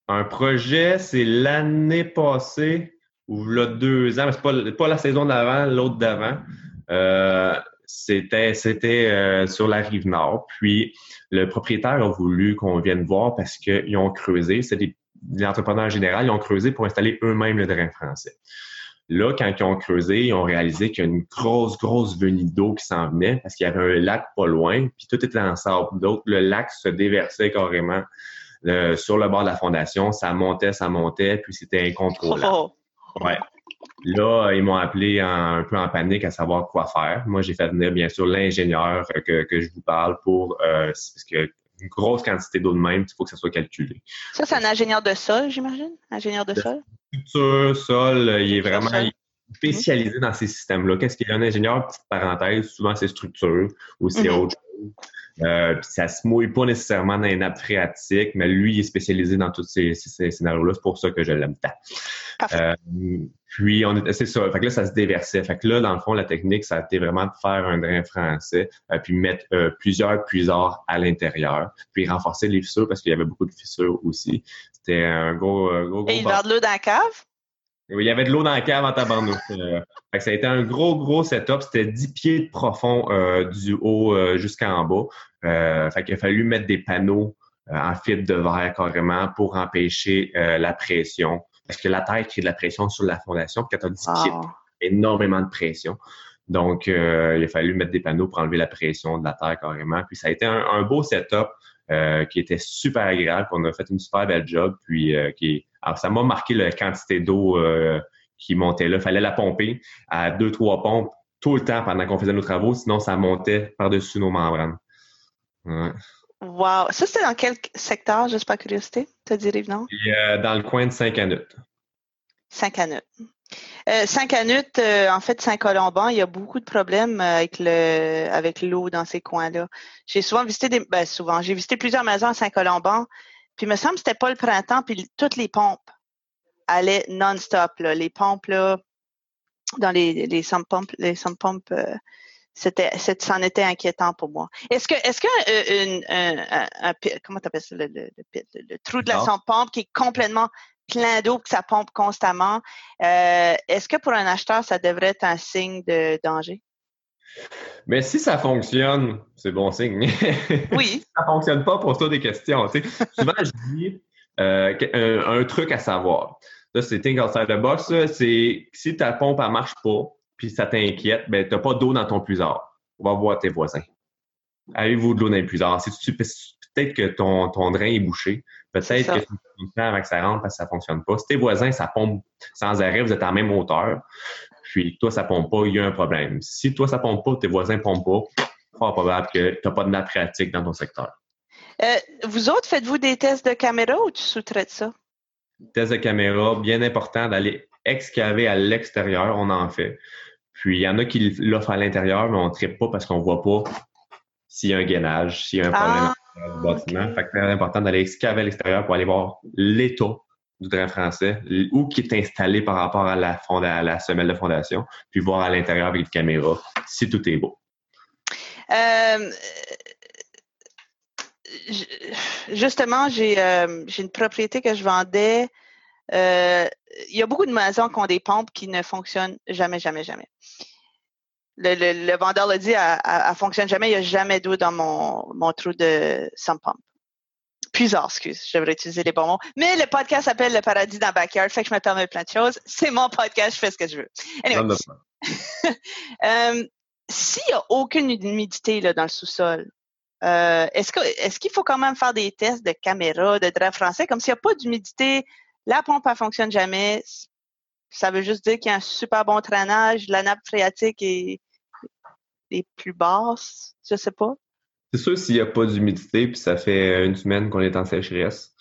Un projet, c'est l'année passée ou là deux ans, mais c'est pas, pas la saison d'avant, l'autre d'avant. Euh, c'était c'était euh, sur la rive nord. Puis le propriétaire a voulu qu'on vienne voir parce qu'ils ont creusé. C'est des, des entrepreneurs en général, ils ont creusé pour installer eux-mêmes le drain français. Là, quand ils ont creusé, ils ont réalisé qu'il y a une grosse, grosse venue d'eau qui s'en venait parce qu'il y avait un lac pas loin, puis tout était en sable. Donc, le lac se déversait carrément euh, sur le bord de la fondation. Ça montait, ça montait, puis c'était incontrôlable. Oh. Ouais. Là, ils m'ont appelé un peu en panique à savoir quoi faire. Moi, j'ai fait venir, bien sûr, l'ingénieur que, que, je vous parle pour... Euh, parce que une grosse quantité d'eau de même, il faut que ça soit calculé. Ça, c'est un ingénieur de sol, j'imagine? Ingénieur de sol? Structure, sol, il est vraiment spécialisé dans ces systèmes-là. Qu'est-ce qu'il y a? Un ingénieur, petite parenthèse, souvent c'est structure ou c'est autre chose. Euh, puis ça se mouille pas nécessairement dans les nappes phréatiques, mais lui, il est spécialisé dans tous ces, ces, scénarios-là. C'est pour ça que je l'aime tant. Euh, puis, on c'est ça. Fait que là, ça se déversait. Fait que là, dans le fond, la technique, ça a été vraiment de faire un drain français, euh, puis mettre euh, plusieurs puisards à l'intérieur, puis renforcer les fissures parce qu'il y avait beaucoup de fissures aussi. C'était un gros, euh, gros, gros. Et il y avait de l'eau dans la cave? Oui, il y avait de l'eau dans la cave en tabarnouche. Euh, ça a été un gros, gros setup. C'était 10 pieds de profond euh, du haut euh, jusqu'en bas. Euh, fait qu'il a fallu mettre des panneaux en fibre de verre carrément pour empêcher la pression. Parce que la terre crée de la pression sur la fondation. Puis quand as 10 pieds, énormément de pression. Donc, il a fallu mettre des panneaux pour enlever la pression de la terre carrément. Puis ça a été un, beau setup qui était super agréable. On a fait une super belle job. Puis qui est alors, ça m'a marqué la quantité d'eau euh, qui montait là. Il fallait la pomper à deux, trois pompes tout le temps pendant qu'on faisait nos travaux, sinon ça montait par-dessus nos membranes. Ouais. Wow! Ça, c'était dans quel secteur, juste par curiosité? Tu as dit? Euh, dans le coin de Saint-Canut. Saint-Canut. Euh, Saint-Canut, euh, en fait, Saint-Colomban, il y a beaucoup de problèmes avec le avec l'eau dans ces coins-là. J'ai souvent visité des ben, souvent, j'ai visité plusieurs maisons à Saint-Colomban, puis il me semble que c'était pas le printemps, puis toutes les pompes allaient non-stop. Les pompes là, dans les, les pumps, les pumps, euh, c'était, c'en était inquiétant pour moi. Est-ce que, est-ce qu'un, un, un, comment t'appelles ça, le, le, le, trou de la sump pump qui est complètement plein d'eau, que ça pompe constamment, euh, est-ce que pour un acheteur, ça devrait être un signe de danger? Mais si ça fonctionne, c'est bon signe. Oui. si ça fonctionne pas, pose-toi des questions. Souvent, je dis euh, un, truc à savoir. Là, c'est think outside the box. C'est si ta pompe, elle marche pas, puis ça t'inquiète, ben, t'as pas d'eau dans ton puisard. On va voir tes voisins. Avez-vous de l'eau dans le puisard? Peut-être que ton, ton drain est bouché. Peut-être que tu temps avant que ça rentre parce que ça fonctionne pas. Si tes voisins, ça pompe sans arrêt, vous êtes à la même hauteur puis toi, ça pompe pas, il y a un problème. Si toi, ça pompe pas, tes voisins pompent pas, fort probable que tu n'as pas de nappe phréatique dans ton secteur. Euh, vous autres, faites-vous des tests de caméra ou tu sous-traites ça? Tests de caméra, bien important d'aller excaver à l'extérieur, on en fait. Puis il y en a qui l'offrent à l'intérieur, mais on ne traite pas parce qu'on ne voit pas s'il y a un gainage, s'il y a un problème ah, le bâtiment. Fait que c'est important d'aller excaver à l'extérieur pour aller voir l'état du drain français ou qui est installé par rapport à la, à la semelle de fondation, puis voir à l'intérieur avec une caméra si tout est beau. Euh, justement, euh, j'ai une propriété que je vendais. Euh, il y a beaucoup de maisons qui ont des pompes qui ne fonctionnent jamais, jamais, jamais. Le, vendeur l'a dit, elle, ne fonctionne jamais. Il n'y a jamais d'eau dans mon, mon trou de sump pump plusieurs, excuse, je devrais utiliser les bons mots. Mais le podcast s'appelle Le Paradis dans Backyard, fait que je me permets plein de choses. C'est mon podcast, je fais ce que je veux. Anyway. euh, S'il n'y a aucune humidité là, dans le sous-sol, euh, est-ce qu'il est qu'il faut quand même faire des tests de caméra, de draps français? Comme s'il n'y a pas d'humidité, la pompe ne fonctionne jamais. Ça veut juste dire qu'il y a un super bon traînage, la nappe phréatique est, est plus basse, je sais pas. C'est sûr, s'il n'y a pas d'humidité, puis ça fait une semaine qu'on est en sécheresse,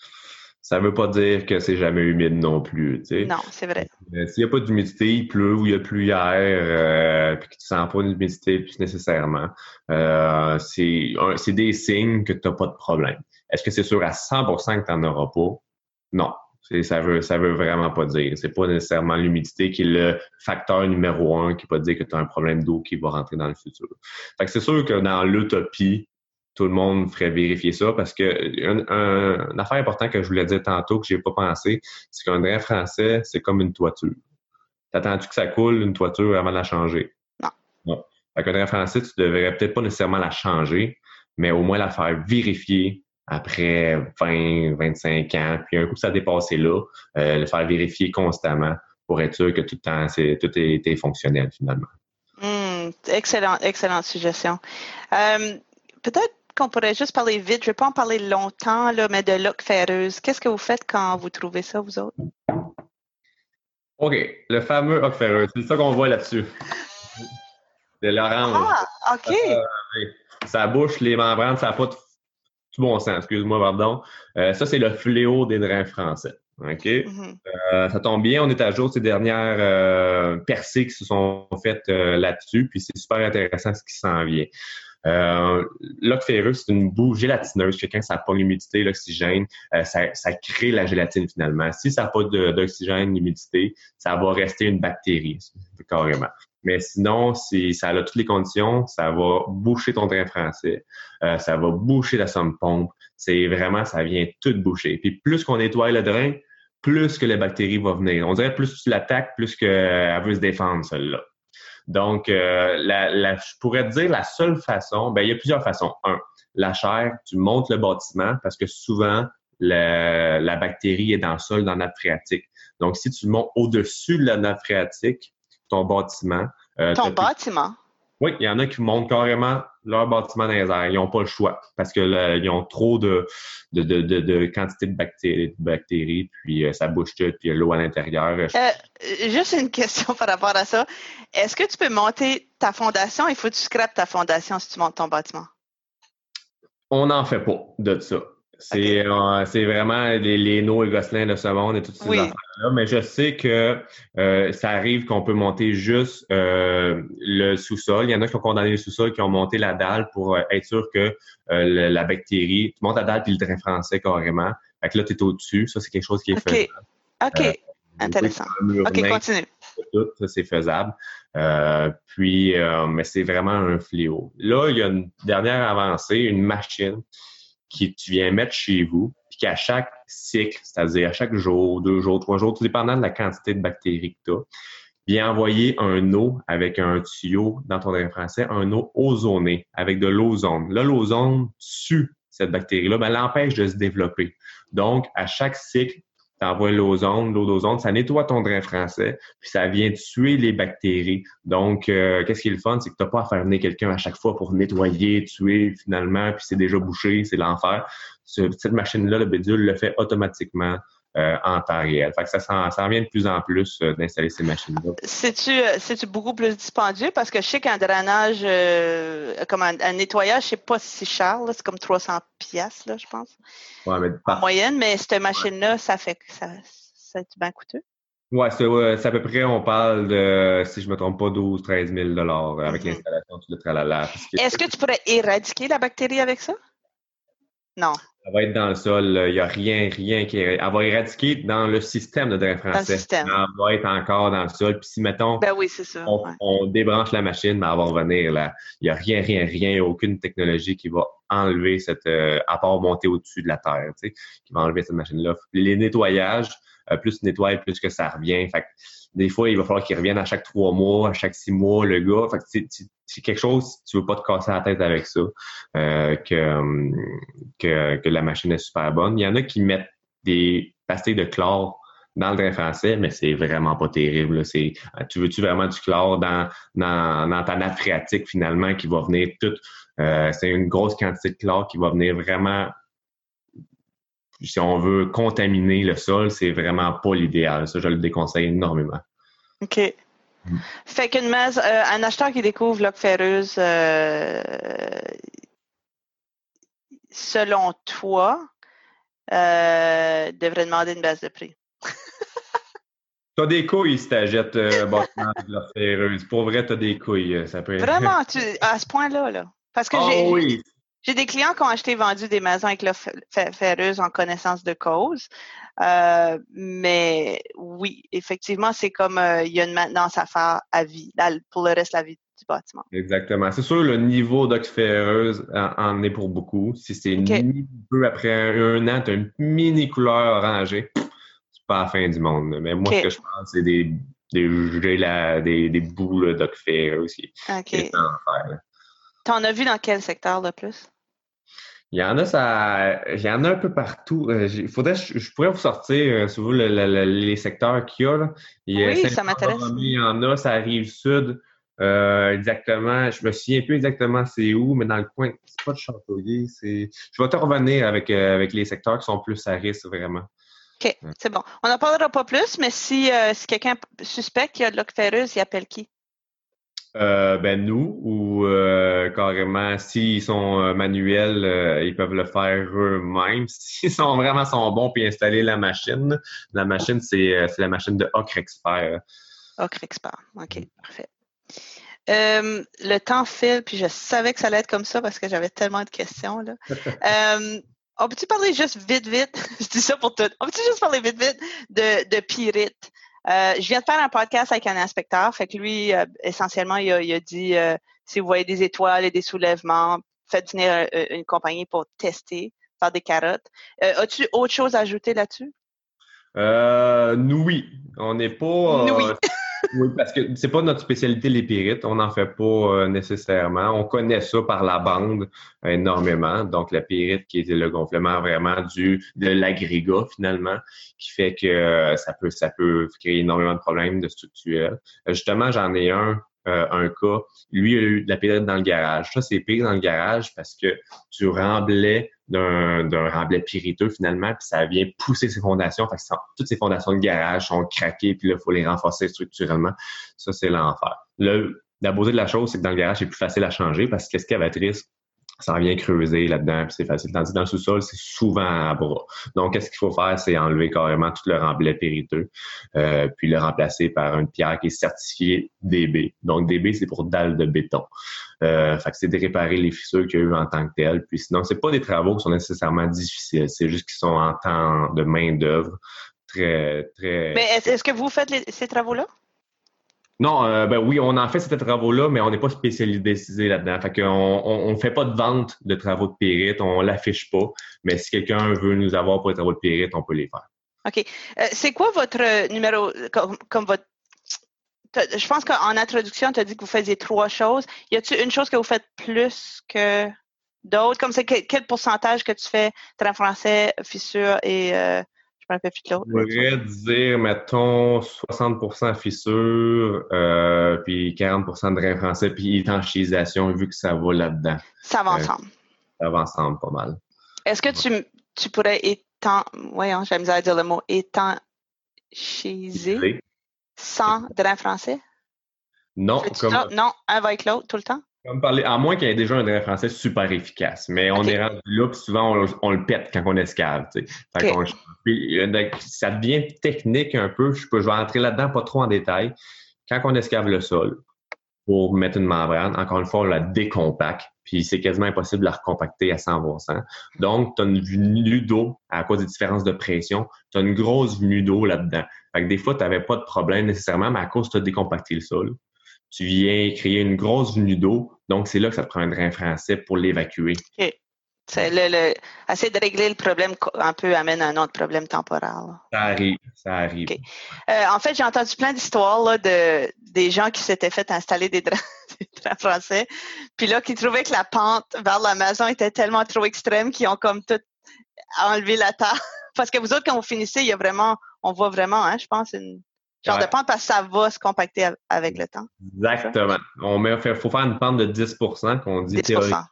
ça ne veut pas dire que c'est jamais humide non plus. Non, c'est vrai. Euh, s'il n'y a pas d'humidité, il pleut ou il n'y a plus hier, euh, puis que tu sens pas d'humidité plus nécessairement, euh, c'est des signes que tu n'as pas de problème. Est-ce que c'est sûr à 100% que tu n'en auras pas? Non. Ça veut, ça veut vraiment pas dire. C'est pas nécessairement l'humidité qui est le facteur numéro un qui peut dire que tu as un problème d'eau qui va rentrer dans le futur. Fait que c'est sûr que dans l'utopie, tout le monde ferait vérifier ça parce que un, affaire importante que je voulais dire tantôt que j'ai pas pensé, c'est qu'un drain français, c'est comme une toiture. T'attends-tu que ça coule une toiture avant de la changer? Non. Fait qu'un drain français, tu devrais peut-être pas nécessairement la changer, mais au moins la faire vérifier après 20, 25 ans. Puis un coup ça a dépassé là, euh, le faire vérifier constamment pour être sûr que tout le temps, tout est, fonctionnel finalement. Hmm, excellent, excellente suggestion. Euh, peut-être qu'on pourrait juste parler vite. Je ne vais pas en parler longtemps, là, mais de lock ferreuse. Qu'est-ce que vous faites quand vous trouvez ça, vous autres? OK. Le fameux hoc ferreuse. C'est ça qu'on voit là-dessus. De l'orange. Ah, OK. Euh, ça bouche les membranes, ça n'a pas tout bon sens, excuse-moi, pardon. Euh, ça, c'est le fléau des drains français. OK? Mm-hmm. Euh, ça tombe bien, on est à jour de ces dernières euh, percées qui se sont faites là-dessus, puis c'est super intéressant ce qui s'en vient. Euh, ferreux, c'est une boue gélatineuse que quand ça n'a pas l'humidité, l'oxygène, ça, ça, crée la gélatine finalement. Si ça n'a pas d'oxygène, d'humidité, ça va rester une bactérie, carrément. Mais sinon, si ça a toutes les conditions, ça va boucher ton drain français, euh, ça va boucher la somme pompe. C'est vraiment, ça vient tout boucher. Puis plus qu'on nettoie le drain, plus que les bactéries vont venir. On dirait plus tu l'attaques, plus qu'elle veut se défendre, celle-là. Donc, euh, la, je pourrais te dire la seule façon, ben, il y a plusieurs façons. Un, la chair, tu montes le bâtiment parce que souvent, la, la bactérie est dans le sol, dans la nappe phréatique. Donc, si tu montes au-dessus de la nappe phréatique, ton bâtiment. Euh, ton bâtiment? Oui, il y en a qui montent carrément leur bâtiment dans les airs. Ils n'ont pas le choix parce qu'ils ont trop de, de, de, de, quantité de bactéries, bactéries puis euh, ça bouge tout, puis il y a l'eau à l'intérieur. Euh, juste une question par rapport à ça. Est-ce que tu peux monter ta fondation? Il faut que tu scrapes ta fondation si tu montes ton bâtiment? On n'en fait pas de ça. C'est euh, c'est vraiment les, les Nos et Gosselin de ce monde et toutes ces affaires-là. Mais je sais que euh, ça arrive qu'on peut monter juste euh, le sous-sol. Il y en a qui ont condamné le sous-sol, qui ont monté la dalle pour être sûr que la bactérie, tu montes la dalle puis le train français carrément. Fait que là, tu es au-dessus. Ça, c'est quelque chose qui est faisable. OK. Intéressant. OK, continue. Tout, ça, c'est faisable. puis, mais c'est vraiment un fléau. Là, il y a une dernière avancée, une machine que tu viens mettre chez vous, puis qu'à chaque cycle, c'est-à-dire à chaque jour, deux jours, trois jours, tout dépendant de la quantité de bactéries que tu as, vient envoyer un eau avec un tuyau dans ton drain français, un eau ozonée avec de l'ozone. Là, l'ozone tue cette bactérie-là, ben, elle l'empêche de se développer. Donc, à chaque cycle, t'envoies l'ozone, l'eau d'ozone, ça nettoie ton drain français, puis ça vient tuer les bactéries. Donc, euh, qu'est-ce qui est le fun, c'est que t'as pas à faire venir quelqu'un à chaque fois pour nettoyer, tuer finalement, puis c'est déjà bouché, c'est l'enfer. Cette machine-là, le bédule, le fait automatiquement. Euh, en temps réel. Fait que ça, ça en vient de plus en plus euh, d'installer ces machines-là. C'est-tu, c'est-tu beaucoup plus dispendieux? Parce que je sais qu'un drainage, comme un, nettoyage, c'est pas si cher, c'est comme 300 pièces là, je pense. Ouais, mais En moyenne, mais cette machine-là, ça fait ça, ça bien coûteux? Ouais, c'est, à peu près, on parle de, si je me trompe pas, 12 13 000 avec mm-hmm. l'installation, le tralala. Est-ce que tu pourrais éradiquer la bactérie avec ça? Non. Elle va être dans le sol. Il n'y a rien, rien qui est. Elle va éradiquer dans le système de drain français. Elle va être encore dans le sol. Puis si, mettons, ben oui, ça, on, débranche la machine, mais elle va revenir là. Il n'y a rien, rien, rien, aucune technologie qui va enlever cette. Euh, à part monter au-dessus de la terre, tu sais, qui va enlever cette machine-là. Les nettoyages, euh, plus nettoie, plus que ça revient. Des fois, il va falloir qu'il revienne à chaque trois mois, à chaque six mois, le gars. Fait que c'est quelque chose, tu veux pas te casser la tête avec ça, euh, que, que, la machine est super bonne. Il y en a qui mettent des pastilles de chlore dans le drain français, mais c'est vraiment pas terrible. Tu veux-tu vraiment du chlore dans, dans, ta nappe phréatique finalement qui va venir tout. Euh, c'est une grosse quantité de chlore qui va venir vraiment si on veut contaminer le sol, c'est vraiment pas l'idéal. Ça, je le déconseille énormément. OK. Fait qu'une euh, un acheteur qui découvre l'oc ferreuse, euh, selon toi, euh, devrait demander une base de prix. T'as des couilles si t'achètes euh, bâtiment de l'oc ferreuse. Pour vrai, t'as des couilles. Ça peut... Vraiment, tu, à ce point-là, là. Parce que oh, j'ai. Oui. J'ai des clients qui ont acheté et vendu des maisons avec la ferreuse en connaissance de cause. Euh, mais oui, effectivement, c'est comme euh, il y a une maintenance à faire à vie, pour le reste de la vie du bâtiment. Exactement. C'est sûr, le niveau d'oxferreuse en, est pour beaucoup. Si c'est un peu après un, an, tu as une mini couleur orangée, c'est pas la fin du monde. Mais moi, ce que je pense, c'est des des, des, des bouts là, aussi. OK. T'en as vu dans quel secteur de plus? Il y en a, ça, il y en a un peu partout. Euh, faudrait, je, pourrais vous sortir, euh, les secteurs qu'il y a. Là. oui, ça m'intéresse. Il y en a, ça arrive sud. Euh, exactement, je me souviens plus exactement c'est où, mais dans le coin, c'est pas de Châteauguay, c'est. Je vais te revenir avec, euh, avec les secteurs qui sont plus à risque, vraiment. OK, c'est bon. On n'en parlera pas plus, mais si, si quelqu'un suspecte qu'il y a de l'octérus, il appelle qui? Euh, ben nous, ou euh, carrément, s'ils sont euh, manuels, ils peuvent le faire eux-mêmes. S'ils sont vraiment sont bons puis installer la machine, la machine, c'est la machine de Ocre Expert. Ocre Expert, OK, parfait. le temps file, puis je savais que ça allait être comme ça parce que j'avais tellement de questions. Là. on peut-tu parler juste vite, vite? je dis ça pour tout. On peut-tu juste parler vite, vite de, de Pyrite? Euh, je viens de faire un podcast avec un inspecteur. Fait que lui, euh, essentiellement, il a, dit euh, si vous voyez des étoiles et des soulèvements, faites venir une compagnie pour tester, faire des carottes. As-tu autre chose à ajouter là-dessus? nous, oui. On n'est pas. Nous, oui. Oui, parce que c'est pas notre spécialité, les pérites. On n'en fait pas euh, nécessairement. On connaît ça par la bande énormément. Donc, la périte qui est le gonflement vraiment du de l'agrégat, finalement, qui fait que euh, ça peut ça peut créer énormément de problèmes de structurels. Euh, justement, j'en ai un euh, un cas, lui a eu de la périte dans le garage. Ça, c'est pire dans le garage parce que tu remblais d'un, remblai pyriteux finalement, puis ça vient pousser ses fondations. Fait que toutes ces fondations de garage sont craquées, puis là, il faut les renforcer structurellement. Ça, c'est l'enfer. Le, la beauté de la chose, c'est que dans le garage, c'est plus facile à changer parce que l'excavatrice ça vient creuser là-dedans, puis c'est facile. Tandis que dans le sous-sol, c'est souvent à bras. Donc, qu'est-ce qu'il faut faire? C'est enlever carrément tout le remblai périteux, euh, puis le remplacer par une pierre qui est certifiée DB. Donc, DB, c'est pour dalle de béton. Euh, fait que c'est de réparer les fissures qu'il y a eu en tant que telles. Puis sinon, c'est pas des travaux qui sont nécessairement difficiles. C'est juste qu'ils sont en temps de main-d'œuvre très, très. Mais est-ce que vous faites ces travaux-là? Non, euh, ben oui, on en fait ces travaux-là, mais on n'est pas spécialisé là-dedans. Fait qu'on on, fait pas de vente de travaux de périte, on l'affiche pas. Mais si quelqu'un veut nous avoir pour les travaux de périte, on peut les faire. OK. Euh, c'est quoi votre numéro, comme, votre je pense qu'en introduction, tu as dit que vous faisiez trois choses. Y a-t-il une chose que vous faites plus que d'autres? Comme c'est quel, pourcentage que tu fais train français, fissure et euh, je pourrais dire, mettons, 60% fissure, euh, puis 40 de drain français, puis étanchisation, vu que ça va là-dedans. Ça va euh, ensemble. ça va ensemble pas mal. Est-ce que tu, tu pourrais étant, voyons, j'ai à dire le mot, étanchiser sans drain français? Non. Comme... Non, un avec l'autre tout le temps? Comme parler, à moins qu'il y ait déjà un drain français super efficace. Mais on est rendu là, puis souvent, on, le pète quand on escale. Tu euh, ça devient technique un peu. Je, peux, je vais entrer là-dedans pas trop en détail. Quand on escave le sol pour mettre une membrane, encore une fois, on la décompacte. Puis c'est quasiment impossible de la recompacter à 100% Donc, tu as une venue d'eau à cause des différences de pression. Tu as une grosse venue d'eau là-dedans. Fait que des fois, tu n'avais pas de problème nécessairement, mais à cause tu as décompacté le sol tu viens créer une grosse venue d'eau. Donc, c'est là que ça te prend un drain français pour l'évacuer. OK. C'est le, le, essayer de régler le problème un peu amène un autre problème temporaire. Ça arrive, ça arrive. Euh, en fait, j'ai entendu plein d'histoires de des gens qui s'étaient fait installer des drains, français, puis là, qui trouvaient que la pente vers la maison était tellement trop extrême qu'ils ont comme tout enlevé la terre. Parce que vous autres, quand vous finissez, il y a vraiment, on voit vraiment, hein, je pense, une, Genre de pente parce que ça va se compacter avec le temps. Exactement. On met, faut faire une pente de 10% qu'on dit théoriquement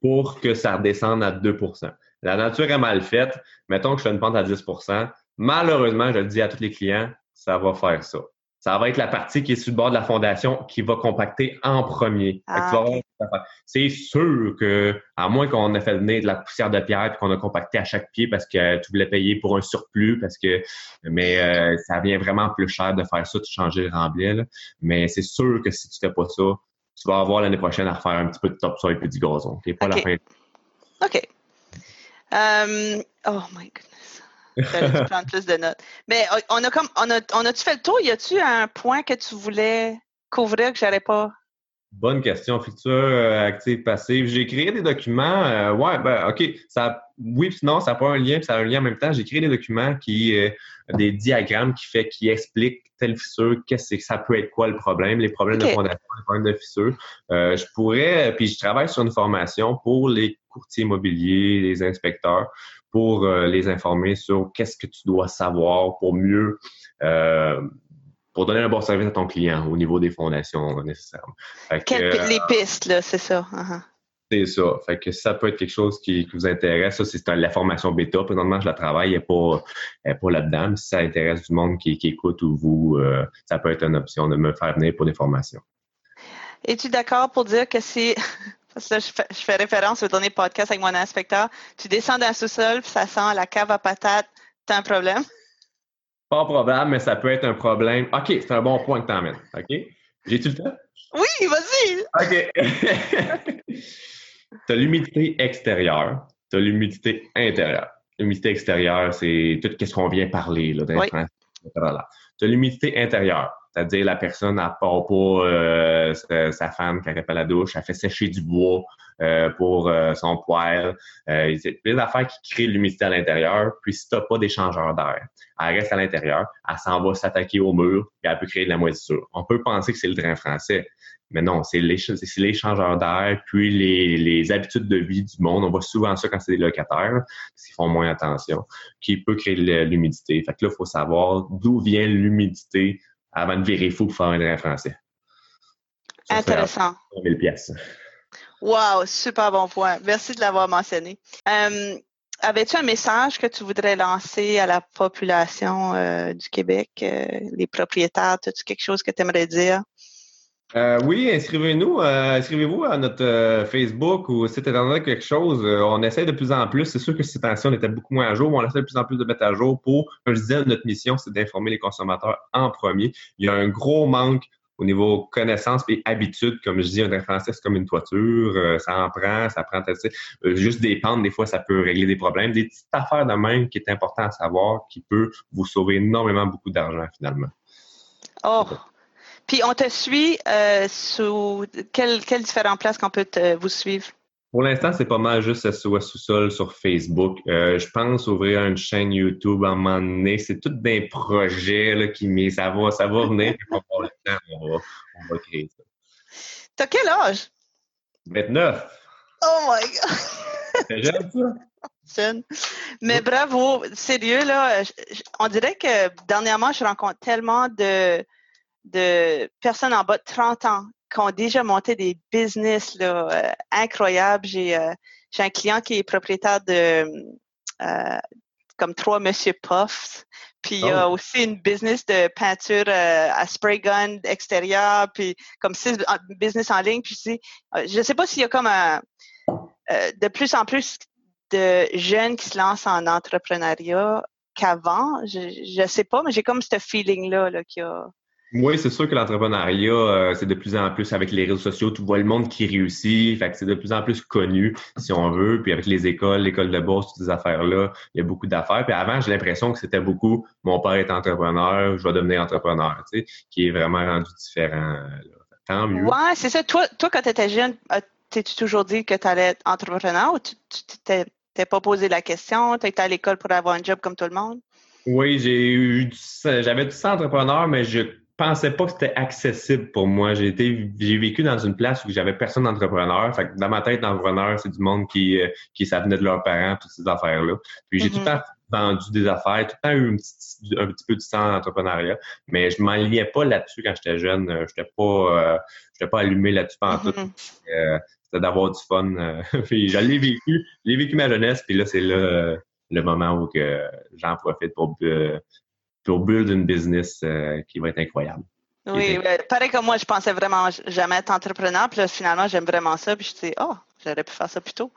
pour que ça redescende à 2% La nature est mal faite. Mettons que je fais une pente à 10% Malheureusement, je le dis à tous les clients, ça va faire ça ça va être la partie qui est sur le bord de la fondation qui va compacter en premier. Ah, c'est sûr que, à moins qu'on ait fait venir de la poussière de pierre et qu'on a compacté à chaque pied parce que tu voulais payer pour un surplus, parce que, mais euh, ça vient vraiment plus cher de faire ça, de changer le remblai. Mais c'est sûr que si tu fais pas ça, tu vas avoir l'année prochaine à refaire un petit peu de topsoil et du gazon. C'est pas la fin. OK. Um, oh my goodness. J'aurais prendre plus de notes. Mais euh, on a comme on a on a-tu fait le tour? Y a-tu un point que tu voulais couvrir que j'aurais pas? Bonne question. Futur, euh, active, passive. J'ai créé des documents. Euh, ouais, ben, OK. Ça, oui, puis non, ça n'a pas un lien, puis ça a un lien en même temps. J'ai créé des documents qui, euh, des diagrammes qui fait, qui expliquent telle fissure, qu'est-ce que ça peut être quoi le problème, les problèmes de fondation, les problèmes de fissure. je pourrais, puis je travaille sur une formation pour les courtiers immobiliers, les inspecteurs, pour les informer sur qu'est-ce que tu dois savoir pour mieux pour donner un bon service à ton client au niveau des fondations nécessairement. Euh, les pistes, là, c'est ça. Uh-huh. C'est ça. Fait que ça peut être quelque chose qui, vous intéresse. Ça, c'est la formation bêta. Présentement, je la travaille. Elle n'est pas, pas là-dedans. si ça intéresse du monde qui, écoute ou vous, euh, ça peut être une option de me faire venir pour des formations. Es-tu d'accord pour dire que si, parce que je fais, je fais référence au dernier podcast avec mon inspecteur, tu descends d'un sous-sol, puis ça sent la cave à patates, t'as un problème? Pas probable, mais ça peut être un problème. OK, c'est un bon point que tu emmènes. OK? J'ai-tu le temps? Oui, vas-y! OK. tu as l'humidité extérieure, tu as l'humidité intérieure. L'humidité extérieure, c'est tout ce qu'on vient parler là, oui. Tu as l'humidité intérieure, c'est-à-dire la personne n'a pas euh, sa femme qui pas la douche, elle fait sécher du bois, euh, pour euh, son poêle. Euh, c'est des affaires qui créent l'humidité à l'intérieur. Puis si tu n'as pas d'échangeur d'air, elle reste à l'intérieur, elle s'en va s'attaquer au mur, et elle peut créer de la moisissure. On peut penser que c'est le drain français. Mais non, c'est l'échangeur d'air, puis les, les, habitudes de vie du monde. On voit souvent ça quand c'est des locataires, qu'ils font moins attention, qui peut créer l'humidité. Fait que là, il faut savoir d'où vient l'humidité avant de virer fou pour faire un drain français. Intéressant. 1000 pièces. Wow, super bon point. Merci de l'avoir mentionné. Euh, avais-tu un message que tu voudrais lancer à la population euh, du Québec, euh, les propriétaires? As-tu quelque chose que tu aimerais dire? Oui, inscrivez-nous, inscrivez-vous à notre Facebook ou site internet quelque chose. on essaie de plus en plus. C'est sûr que cette temps on était beaucoup moins à jour, mais on essaie de plus en plus de mettre à jour pour, comme je disais, notre mission, c'est d'informer les consommateurs en premier. Il y a un gros manque au niveau connaissance et habitude, comme je dis, un français, c'est comme une toiture, euh, ça en prend, ça prend, euh, juste des pentes, des fois, ça peut régler des problèmes. Des petites affaires de même qui est important à savoir, qui peut vous sauver énormément beaucoup d'argent, finalement. Oh! Puis on te suit euh, sous quelles différentes places qu'on peut vous suivre? Pour l'instant, c'est pas mal juste SOS sous-sol sur Facebook. Euh, je pense ouvrir une chaîne YouTube à un moment donné. C'est tout des projets là, qui mais ça va, ça va venir. on, va, on va créer ça. T'as quel âge? 29. Oh my God! C'est jeune, ça? Jeune. Mais bravo, sérieux, là, on dirait que dernièrement, je rencontre tellement de, de personnes en bas de 30 ans qui ont déjà monté des business là, euh, incroyables. J'ai euh, j'ai un client qui est propriétaire de euh, comme trois Monsieur Puffs. Puis il y a oh. aussi une business de peinture à spray gun extérieur, puis comme six business en ligne. Puis je ne sais pas s'il y a comme un, de plus en plus de jeunes qui se lancent en entrepreneuriat qu'avant. Je ne sais pas, mais j'ai comme ce feeling-là là, qu'il y a oui, c'est sûr que l'entrepreneuriat, euh, c'est de plus en plus avec les réseaux sociaux, tu vois le monde qui réussit, fait que c'est de plus en plus connu, si on veut. Puis avec les écoles, l'école de bourse, toutes ces affaires-là, il y a beaucoup d'affaires. Puis avant, j'ai l'impression que c'était beaucoup mon père est entrepreneur, je vais devenir entrepreneur, tu sais, qui est vraiment rendu différent. Tant mieux. Ouais, c'est ça. Toi, toi quand tu étais jeune, euh, t'es-tu toujours dit que tu allais être entrepreneur ou tu t'es pas posé la question? Tu étais à l'école pour avoir un job comme tout le monde? Oui, j'ai eu j'avais tout ça entrepreneur, mais je pensais pas que c'était accessible pour moi. J'ai été, j'ai vécu dans une place où j'avais personne d'entrepreneur. Fait que dans ma tête, l'entrepreneur, c'est du monde qui, euh, qui ça venait de leurs parents, toutes ces affaires-là. Puis j'ai tout le mm-hmm. temps vendu des affaires, tout le temps eu un petit, un petit peu de temps d'entrepreneuriat, mais je m'enlignais pas là-dessus quand j'étais jeune. Euh, j'étais pas, euh, j'étais pas allumé là-dessus pendant tout. Mm-hmm. c'était d'avoir du fun. puis j'allais vécu, j'ai vécu ma jeunesse, puis là, c'est là le moment où que j'en profite pour pour build une business euh, qui va être incroyable. Oui, pareil comme moi, je pensais vraiment jamais être entrepreneur, puis là, finalement, j'aime vraiment ça, puis je dis, oh, j'aurais pu faire ça plus tôt.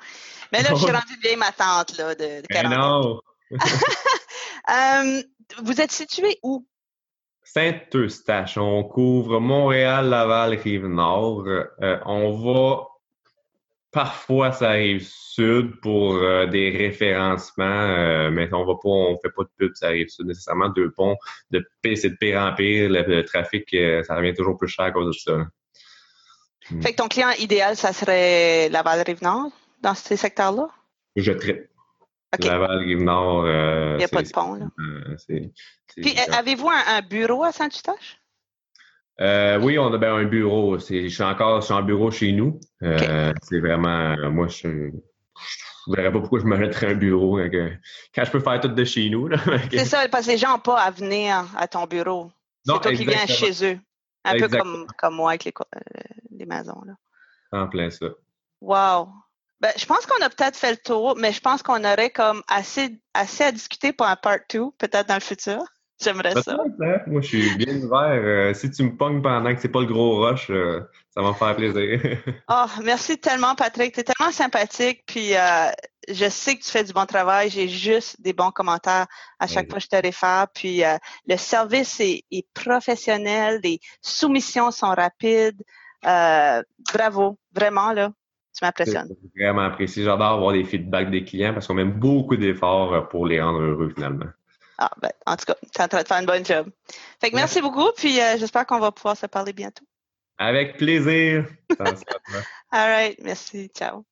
Mais là, je suis rendue vieille ma tante, là, de, 40 ans. euh, vous êtes situé où? Saint-Eustache. On couvre Montréal, Laval, Rive-Nord. Euh, on va Parfois, ça arrive sud pour euh, des référencements, euh, mais on va pas, on fait pas de pub, ça arrive sud nécessairement. Deux ponts, de c'est de pire en pire. Le, trafic, euh, ça revient toujours plus cher à cause de ça. Hmm. Fait que ton client idéal, ça serait Laval-Rive-Nord, dans ces secteurs-là? Je tripe. OK. Laval, Rive-Nord. euh, Il n'y a pas de pont, là. Puis, avez-vous un, un bureau à Saint-Eustache? Euh, oui, on a ben, un bureau. Je suis encore sur un bureau chez nous. Euh, C'est vraiment, moi, je ne verrais pas pourquoi je me mettrais un bureau quand, que- quand je peux faire tout de chez nous. C'est ça, parce que les gens n'ont pas à venir à ton bureau. C'est toi qui viens chez eux. Un peu comme, comme moi avec les, euh, les maisons. Là. En plein ça. Wow! Ben, je pense qu'on a peut-être fait le tour, mais je pense qu'on aurait comme assez, assez à discuter pour un part 2, peut-être dans le futur. J'aimerais ça. Hein? Moi, je suis bien ouvert. Euh, si tu me pognes pendant que c'est pas le gros rush, euh, ça va me faire plaisir. Oh, merci tellement, Patrick. Tu es tellement sympathique. Puis, euh, je sais que tu fais du bon travail. J'ai juste des bons commentaires à chaque fois que je te réfère. Puis, le service est, est professionnel. Les soumissions sont rapides. Bravo. Vraiment, là. Tu m'impressionnes. Vraiment apprécié. J'adore avoir des feedbacks des clients parce qu'on met beaucoup d'efforts pour les rendre heureux finalement. Ah, ben, en tout cas, tu es en train de faire une bonne job. Fait que merci beaucoup. Puis, euh, j'espère qu'on va pouvoir se parler bientôt. Avec plaisir. All right. Merci. Ciao.